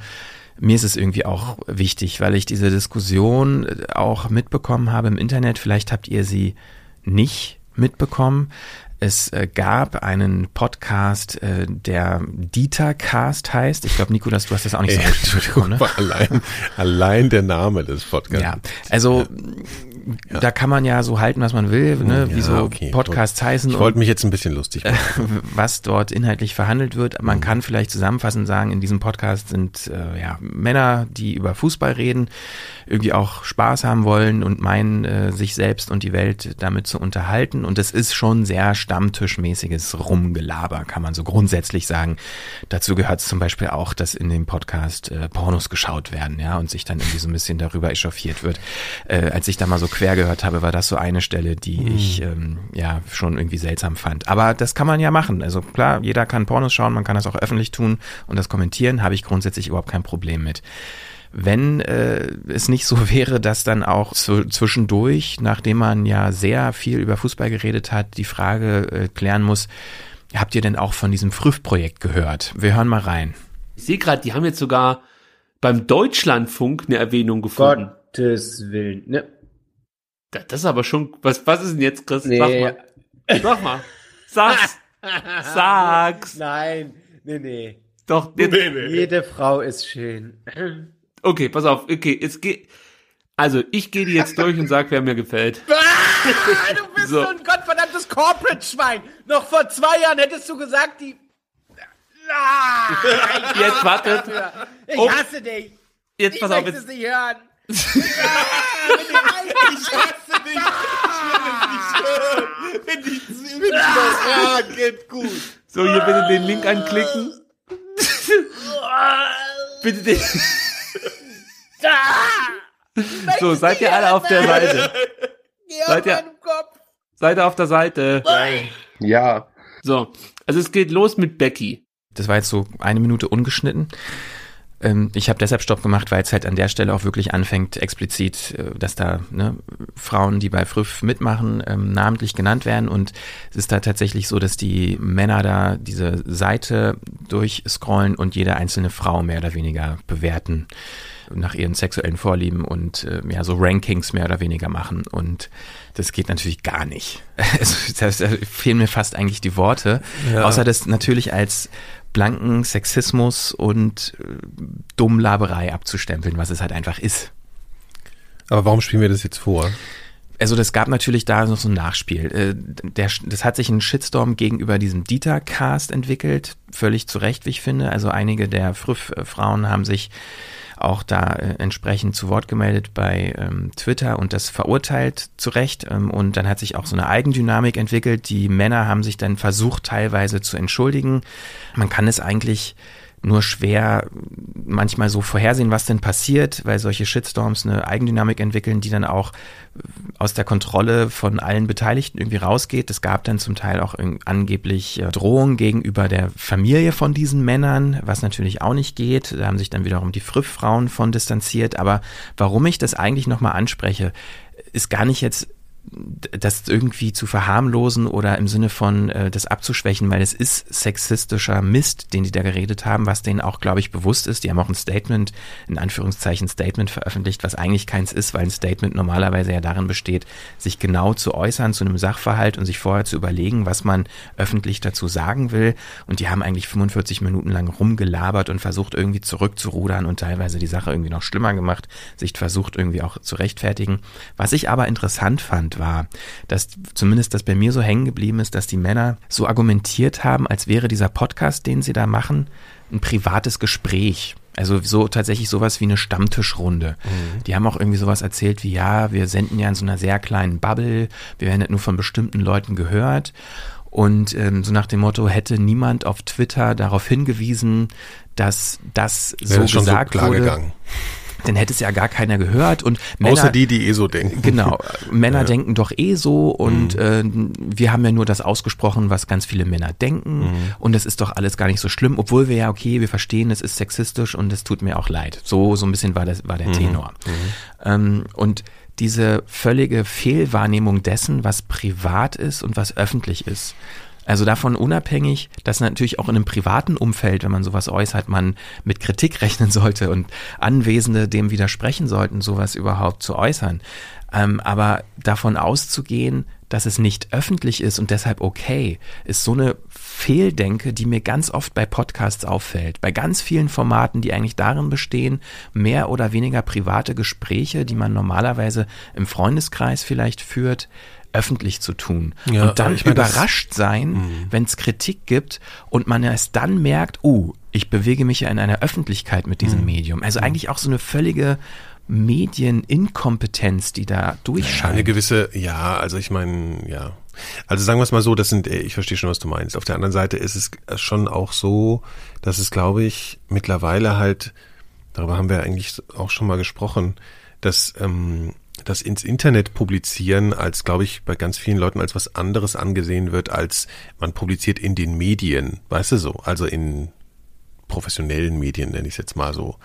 mir ist es irgendwie auch wichtig, weil ich diese Diskussion äh, auch mitbekommen habe im Internet. Vielleicht habt ihr sie nicht mitbekommen. Es äh, gab einen Podcast, äh, der Dieter-Cast heißt. Ich glaube, Nikolas, du hast das auch nicht so mitbekommen, ne?
allein, allein der Name des Podcasts.
Ja, also da kann man ja so halten, was man will, ne? wie
Ja,
so
okay,
Podcasts heißen
Ich wollte mich jetzt ein bisschen lustig machen.
was dort inhaltlich verhandelt wird. Man kann vielleicht zusammenfassend sagen, in diesem Podcast sind äh, ja, Männer, die über Fußball reden, irgendwie auch Spaß haben wollen und meinen, äh, sich selbst und die Welt damit zu unterhalten. Und es ist schon sehr stammtischmäßiges Rumgelaber, kann man so grundsätzlich sagen. Dazu gehört es zum Beispiel auch, dass in dem Podcast äh, Pornos geschaut werden, ja, und sich dann irgendwie so ein bisschen darüber echauffiert wird. Äh, als ich da mal so quer gehört habe, war das so eine Stelle, die ich ähm, ja schon irgendwie seltsam fand. Aber das kann man ja machen. Also klar, jeder kann Pornos schauen, man kann das auch öffentlich tun und das kommentieren, habe ich grundsätzlich überhaupt kein Problem mit. Wenn äh, es nicht so wäre, dass dann auch zu, zwischendurch, nachdem man ja sehr viel über Fußball geredet hat, die Frage äh, klären muss, habt ihr denn auch von diesem Früff-Projekt gehört? Wir hören mal rein.
Ich sehe gerade, die haben jetzt sogar beim Deutschlandfunk eine Erwähnung gefunden.
Gottes Willen. Ne?
Da- Das ist aber schon. Was, was ist denn jetzt, Chris?
Nee.
Sag mal. Sag mal. Sag's. Sag's.
Nein, nee, nee.
Doch, jetzt,
Jede Frau ist schön.
Okay, pass auf. Okay, jetzt geh. Also, ich gehe die jetzt durch und sag, wer mir gefällt.
Ah, du bist
So.
so ein gottverdammtes Corporate-Schwein. Noch vor zwei Jahren hättest du gesagt, die... Ah,
Jetzt wartet.
ich
Oh.
hasse dich.
Jetzt
Ich
pass auf.
möchte es
Jetzt,
nicht hören.
so, hier bitte den Link anklicken. bitte den. so, seid ihr alle auf der Seite? Seid ihr, seid ihr auf der Seite?
Ja.
So, also es geht los mit Becky.
Das war jetzt so eine Minute ungeschnitten. Ähm, ich habe deshalb Stopp gemacht, weil es halt an der Stelle auch wirklich anfängt, explizit, äh, dass da ne, Frauen, die bei Früff mitmachen, ähm, namentlich genannt werden. Und es ist da tatsächlich so, dass die Männer da diese Seite durchscrollen und jede einzelne Frau mehr oder weniger bewerten nach ihren sexuellen Vorlieben und äh, ja so Rankings mehr oder weniger machen und das geht natürlich gar nicht. Also, da fehlen mir fast eigentlich die Worte, außer das natürlich als blanken Sexismus und äh, Dummlaberei abzustempeln, was es halt einfach ist.
Aber warum spielen wir das jetzt vor?
Also das gab natürlich da noch so ein Nachspiel. Äh, Der, das hat sich ein Shitstorm gegenüber diesem Dieter-Cast entwickelt, völlig zu Recht, wie ich finde. Also einige der Früff-Frauen haben sich auch da äh, entsprechend zu Wort gemeldet bei ähm, Twitter und das verurteilt zu Recht. Ähm, und dann hat sich auch so eine Eigendynamik entwickelt. Die Männer haben sich dann versucht, teilweise zu entschuldigen. Man kann es eigentlich nur schwer manchmal so vorhersehen, was denn passiert, weil solche Shitstorms eine Eigendynamik entwickeln, die dann auch aus der Kontrolle von allen Beteiligten irgendwie rausgeht. Es gab dann zum Teil auch angeblich äh, Drohungen gegenüber der Familie von diesen Männern, was natürlich auch nicht geht. Da haben sich dann wiederum die Früff-Frauen von distanziert. Aber warum ich das eigentlich nochmal anspreche, ist gar nicht jetzt das irgendwie zu verharmlosen oder im Sinne von äh, das abzuschwächen, weil es ist sexistischer Mist, den die da geredet haben, was denen auch, glaube ich, bewusst ist. Die haben auch ein Statement, in Anführungszeichen Statement veröffentlicht, was eigentlich keins ist, weil ein Statement normalerweise ja darin besteht, sich genau zu äußern zu einem Sachverhalt und sich vorher zu überlegen, was man öffentlich dazu sagen will. Und die haben eigentlich 45 Minuten lang rumgelabert und versucht irgendwie zurückzurudern und teilweise die Sache irgendwie noch schlimmer gemacht, sich versucht irgendwie auch zu rechtfertigen. Was ich aber interessant fand, war, dass zumindest das bei mir so hängen geblieben ist, dass die Männer so argumentiert haben, als wäre dieser Podcast, den sie da machen, ein privates Gespräch. Also so tatsächlich sowas wie eine Stammtischrunde. Mhm. Die haben auch irgendwie sowas erzählt wie, ja, wir senden ja in so einer sehr kleinen Bubble, wir werden halt nur von bestimmten Leuten gehört. Und ähm, so nach dem Motto, hätte niemand auf Twitter darauf hingewiesen, dass das so
ja,
gesagt
so
wurde.
Gegangen
dann hätte es ja gar keiner gehört. Und Männer,
Außer die, die eh so denken.
Genau, Männer
Ja.
denken doch eh so und äh, wir haben ja nur das ausgesprochen, was ganz viele Männer denken
Mhm.
und das ist doch alles gar nicht so schlimm, obwohl wir ja, okay, wir verstehen, es ist sexistisch und es tut mir auch leid. So, so ein bisschen war, das, war der Tenor. Ähm, und diese völlige Fehlwahrnehmung dessen, was privat ist und was öffentlich ist. Also davon unabhängig, dass natürlich auch in einem privaten Umfeld, wenn man sowas äußert, man mit Kritik rechnen sollte und Anwesende dem widersprechen sollten, sowas überhaupt zu äußern. Ähm, aber davon auszugehen, dass es nicht öffentlich ist und deshalb okay, ist so eine Fehldenke, die mir ganz oft bei Podcasts auffällt. Bei ganz vielen Formaten, die eigentlich darin bestehen, mehr oder weniger private Gespräche, die man normalerweise im Freundeskreis vielleicht führt, öffentlich zu tun.
Ja,
und dann
meine, Mhm.
überrascht sein, wenn es Kritik gibt und man erst dann merkt, uh, ich bewege mich ja in einer Öffentlichkeit mit
Mhm.
diesem Medium. Also eigentlich auch so eine völlige Medieninkompetenz, die da durchscheint.
eine gewisse, ja, also ich meine, ja. Also sagen wir es mal so, das sind, äh, ich verstehe schon, was du meinst. Auf der anderen Seite ist es schon auch so, dass es, glaube ich, mittlerweile halt, darüber haben wir eigentlich auch schon mal gesprochen, dass ähm, das ins Internet publizieren als, glaube ich, bei ganz vielen Leuten als was anderes angesehen wird, als man publiziert in den Medien, weißt du so, also in professionellen Medien, nenne ich es jetzt mal so.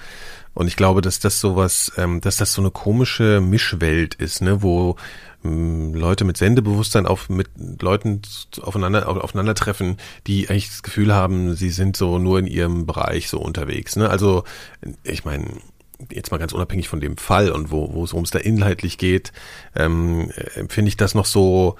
Und ich glaube, dass das sowas, ähm, dass das so eine komische Mischwelt ist, ne, wo ähm, Leute mit Sendebewusstsein auf mit Leuten aufeinander auf, aufeinandertreffen, die eigentlich das Gefühl haben, sie sind so nur in ihrem Bereich so unterwegs. Ne? Also ich meine, jetzt mal ganz unabhängig von dem Fall und wo wo es ums da inhaltlich geht, ähm, äh, finde ich das noch so.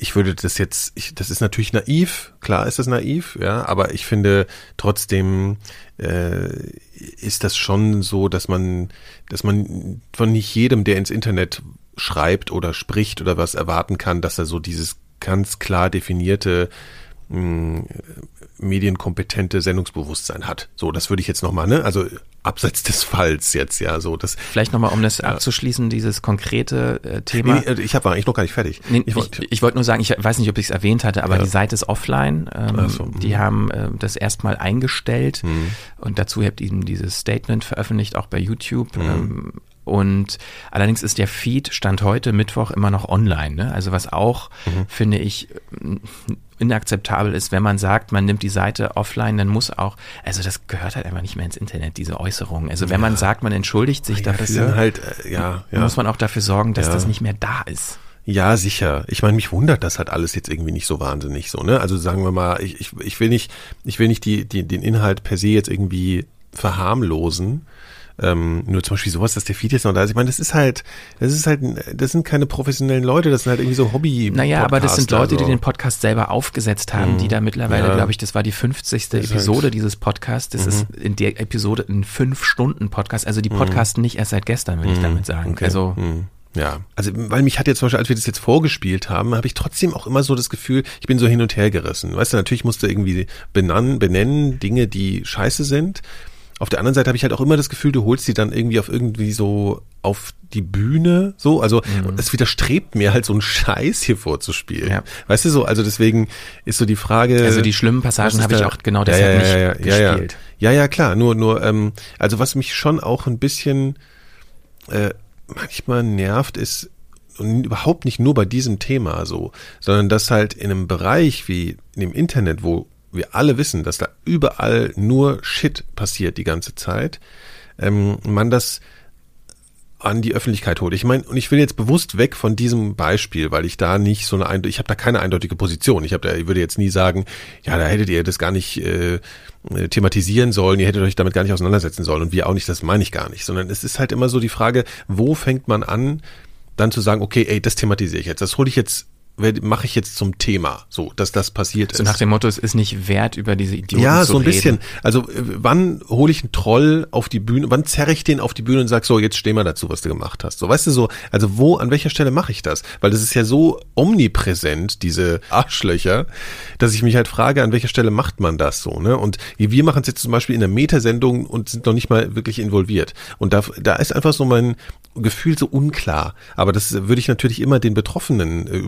Ich würde das jetzt, ich, das ist natürlich naiv, klar ist das naiv, ja, aber ich finde trotzdem äh, ist das schon so, dass man, dass man von nicht jedem, der ins Internet schreibt oder spricht oder was erwarten kann, dass er so dieses ganz klar definierte mh, medienkompetente Sendungsbewusstsein hat. So, das würde ich jetzt nochmal, ne? Also abseits des Falls jetzt, ja, so das.
Vielleicht nochmal, um das abzuschließen, dieses konkrete äh, Thema.
Nee, nee, ich habe eigentlich noch gar nicht fertig.
Nee,
ich wollte-
ich, wollte nur sagen, ich weiß nicht, ob ich es erwähnt hatte, aber
Ja.
die Seite ist offline. Ähm,
so, mhm.
die haben äh, das erstmal eingestellt
Mhm.
und dazu habt ihr eben dieses Statement veröffentlicht, auch bei YouTube.
Mhm.
Ähm, und allerdings ist der Feed Stand heute Mittwoch immer noch online. Ne? Also was auch,
Mhm.
finde ich, inakzeptabel ist, wenn man sagt, man nimmt die Seite offline, dann muss auch, also das gehört halt einfach nicht mehr ins Internet, diese Äußerung. Also wenn man sagt, man entschuldigt sich
ja, das
dafür,
halt, äh, ja, ja.
muss man auch dafür sorgen, dass
Ja.
das nicht mehr da ist.
Ja, sicher. Ich meine, mich wundert das halt alles jetzt irgendwie nicht so wahnsinnig so, ne? Also sagen wir mal, ich, ich, ich will nicht, ich will nicht die, die, den Inhalt per se jetzt irgendwie verharmlosen. Ähm, nur zum Beispiel sowas, dass der Feed jetzt noch da ist. Ich meine, das ist halt, das ist halt, das sind keine professionellen Leute, das sind halt irgendwie so Hobby.
Naja, aber das sind Leute, die
so.
den Podcast selber aufgesetzt haben, die da mittlerweile,
Ja.
glaube ich, das war die 50.
Das ist
Episode
halt-
dieses Podcasts. Das ist in der Episode ein Fünf-Stunden-Podcast. Also die podcasten nicht erst seit gestern, will ich damit sagen.
Okay.
Also
Hm. Ja, also weil mich hat jetzt zum Beispiel, als wir das jetzt vorgespielt haben, habe ich trotzdem auch immer so das Gefühl, ich bin so hin und her gerissen. Weißt du, natürlich musst du irgendwie benennen, benennen Dinge, die scheiße sind. Auf der anderen Seite habe ich halt auch immer das Gefühl, du holst die dann irgendwie auf irgendwie so auf die Bühne, so, also es widerstrebt mir halt so einen Scheiß hier vorzuspielen.
Ja.
Weißt du so, also deswegen ist so die Frage.
Also die schlimmen Passagen habe ich auch genau deshalb
ja,
nicht
ja, ja, ja,
gespielt.
Ja, ja, klar. Nur, nur, ähm, also was mich schon auch ein bisschen äh, manchmal nervt, ist und überhaupt nicht nur bei diesem Thema so, sondern dass halt in einem Bereich wie in dem Internet, wo wir alle wissen, dass da überall nur Shit passiert die ganze Zeit, ähm, man das an die Öffentlichkeit holt. Ich meine, und ich will jetzt bewusst weg von diesem Beispiel, weil ich da nicht so eine ich habe da keine eindeutige Position. Ich habe da ich würde jetzt nie sagen, ja, da hättet ihr das gar nicht äh, äh, thematisieren sollen, ihr hättet euch damit gar nicht auseinandersetzen sollen und wir auch nicht, das meine ich gar nicht, sondern es ist halt immer so die Frage, wo fängt man an, dann zu sagen, okay, ey, das thematisiere ich jetzt, das hole ich jetzt mache ich jetzt zum Thema, so, dass das passiert
So
ist.
nach dem Motto, es ist nicht wert, über diese Idioten
ja,
zu
so ein
reden.
bisschen. Also äh, wann hole ich einen Troll auf die Bühne, wann zerre ich den auf die Bühne und sag so, jetzt steh mal dazu, was du gemacht hast. So, weißt du so, also wo, an welcher Stelle mache ich das? Weil das ist ja so omnipräsent, diese Arschlöcher, dass ich mich halt frage, an welcher Stelle macht man das so, ne? Und wir machen es jetzt zum Beispiel in der Metasendung und sind noch nicht mal wirklich involviert. Und da, da ist einfach so mein Gefühl so unklar. Aber das würde ich natürlich immer den Betroffenen äh,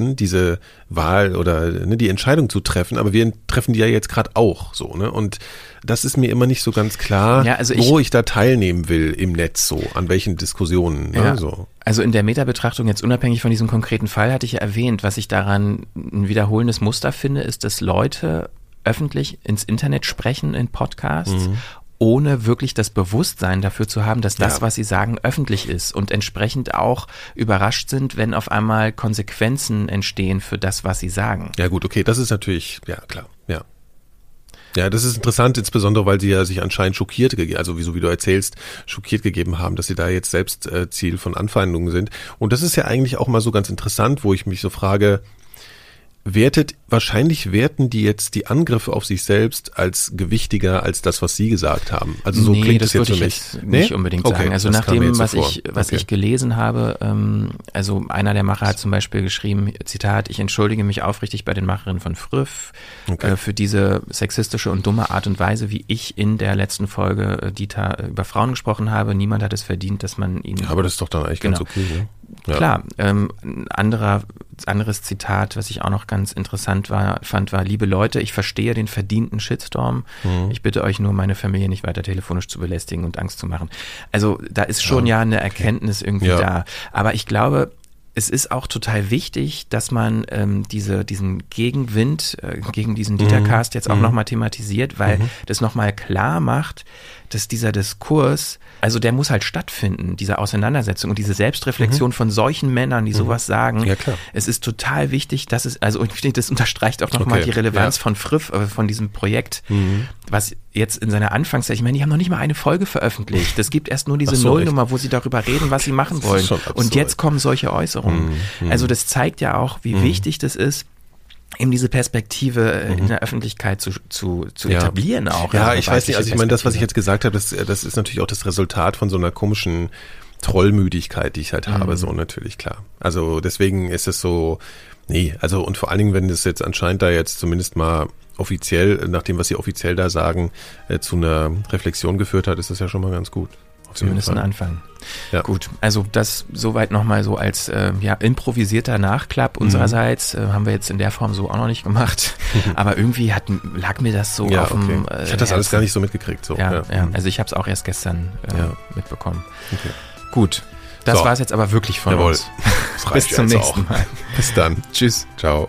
überlassen, diese Wahl oder ne, die Entscheidung zu treffen. Aber wir treffen die ja jetzt gerade auch so, ne? Und das ist mir immer nicht so ganz klar,
Ja, also
wo ich, da teilnehmen will im Netz so, an welchen Diskussionen. Ne?
Ja.
So.
Also in der Metabetrachtung, jetzt unabhängig von diesem konkreten Fall, hatte ich ja erwähnt, was ich daran ein wiederholendes Muster finde, ist, dass Leute öffentlich ins Internet sprechen in Podcasts. Ohne wirklich das Bewusstsein dafür zu haben, dass das,
Ja.
was sie sagen, öffentlich ist und entsprechend auch überrascht sind, wenn auf einmal Konsequenzen entstehen für das, was sie sagen.
Ja gut, okay, das ist natürlich, ja klar, ja. Ja, das ist interessant, insbesondere weil sie ja sich anscheinend schockiert, also wie so wie du erzählst, schockiert gegeben haben, dass sie da jetzt selbst äh, Ziel von Anfeindungen sind. Und das ist ja eigentlich auch mal so ganz interessant, wo ich mich so frage, wertet, wahrscheinlich werten die jetzt die Angriffe auf sich selbst als gewichtiger als das, was sie gesagt haben. Also so
nee,
klingt
das
es jetzt für
ich
mich.
jetzt
Nee?
nicht unbedingt
Okay,
sagen. Also
das
nach dem,
so
was ich, was
Okay.
ich gelesen habe, ähm, also einer der Macher hat zum Beispiel geschrieben, Zitat, ich entschuldige mich aufrichtig bei den Macherinnen von Früff
Okay.
äh, für diese sexistische und dumme Art und Weise, wie ich in der letzten Folge äh, Dieter äh, über Frauen gesprochen habe. Niemand hat es verdient, dass man ihn
Ja, aber das ist doch dann eigentlich ganz
Genau.
okay. Ne? Ja.
Klar, ähm, ein anderer, anderes Zitat, was ich auch noch ganz interessant war, fand, war, liebe Leute, ich verstehe den verdienten Shitstorm.
Mhm.
Ich bitte euch nur, meine Familie nicht weiter telefonisch zu belästigen und Angst zu machen. Also da ist schon ja, eine Erkenntnis irgendwie
Ja.
da. Aber ich glaube, es ist auch total wichtig, dass man ähm, diese, diesen Gegenwind äh, gegen diesen Dietercast jetzt auch nochmal thematisiert, weil das nochmal klar macht, dass dieser Diskurs, also der muss halt stattfinden, diese Auseinandersetzung und diese Selbstreflexion von solchen Männern, die sowas sagen.
Ja, klar.
Es ist total wichtig, dass es, also ich finde, das unterstreicht auch nochmal
Okay,
die Relevanz
ja.
von Friff, äh, von diesem Projekt, was jetzt in seiner Anfangszeit, ich meine, die haben noch nicht mal eine Folge veröffentlicht. Es gibt erst nur diese
so,
Nullnummer, wo sie darüber reden, was sie machen wollen. Und jetzt kommen solche Äußerungen.
Mhm,
Also das zeigt ja auch, wie wichtig das ist, eben diese Perspektive äh, in der Öffentlichkeit zu, zu, zu
Mhm. Ja.
etablieren auch.
Ja, ich weiß nicht, also ich meine, das, was ich jetzt gesagt habe, das, das ist natürlich auch das Resultat von so einer komischen Trollmüdigkeit, die ich halt habe, so natürlich, klar. Also deswegen ist es so, nee, also und vor allen Dingen, wenn das jetzt anscheinend da jetzt zumindest mal offiziell, nach dem, was sie offiziell da sagen, äh, zu einer Reflexion geführt hat, ist das ja schon mal ganz gut.
Zumindest ein. Anfang.
Ja.
Gut, also das soweit nochmal so als äh, ja, improvisierter Nachklapp unsererseits. Äh, haben wir jetzt in der Form so auch noch nicht gemacht. Aber irgendwie hat, lag mir das so
Ja,
auf dem
okay.
äh,
Ich hatte das alles gar nicht so mitgekriegt. So.
Ja, ja.
Mhm.
also ich habe es auch erst gestern äh,
Ja.
mitbekommen.
Okay.
Gut, das
So.
war es jetzt aber wirklich von
Jawohl.
uns. Bis zum nächsten
auch.
Mal.
Bis dann.
Tschüss.
Ciao.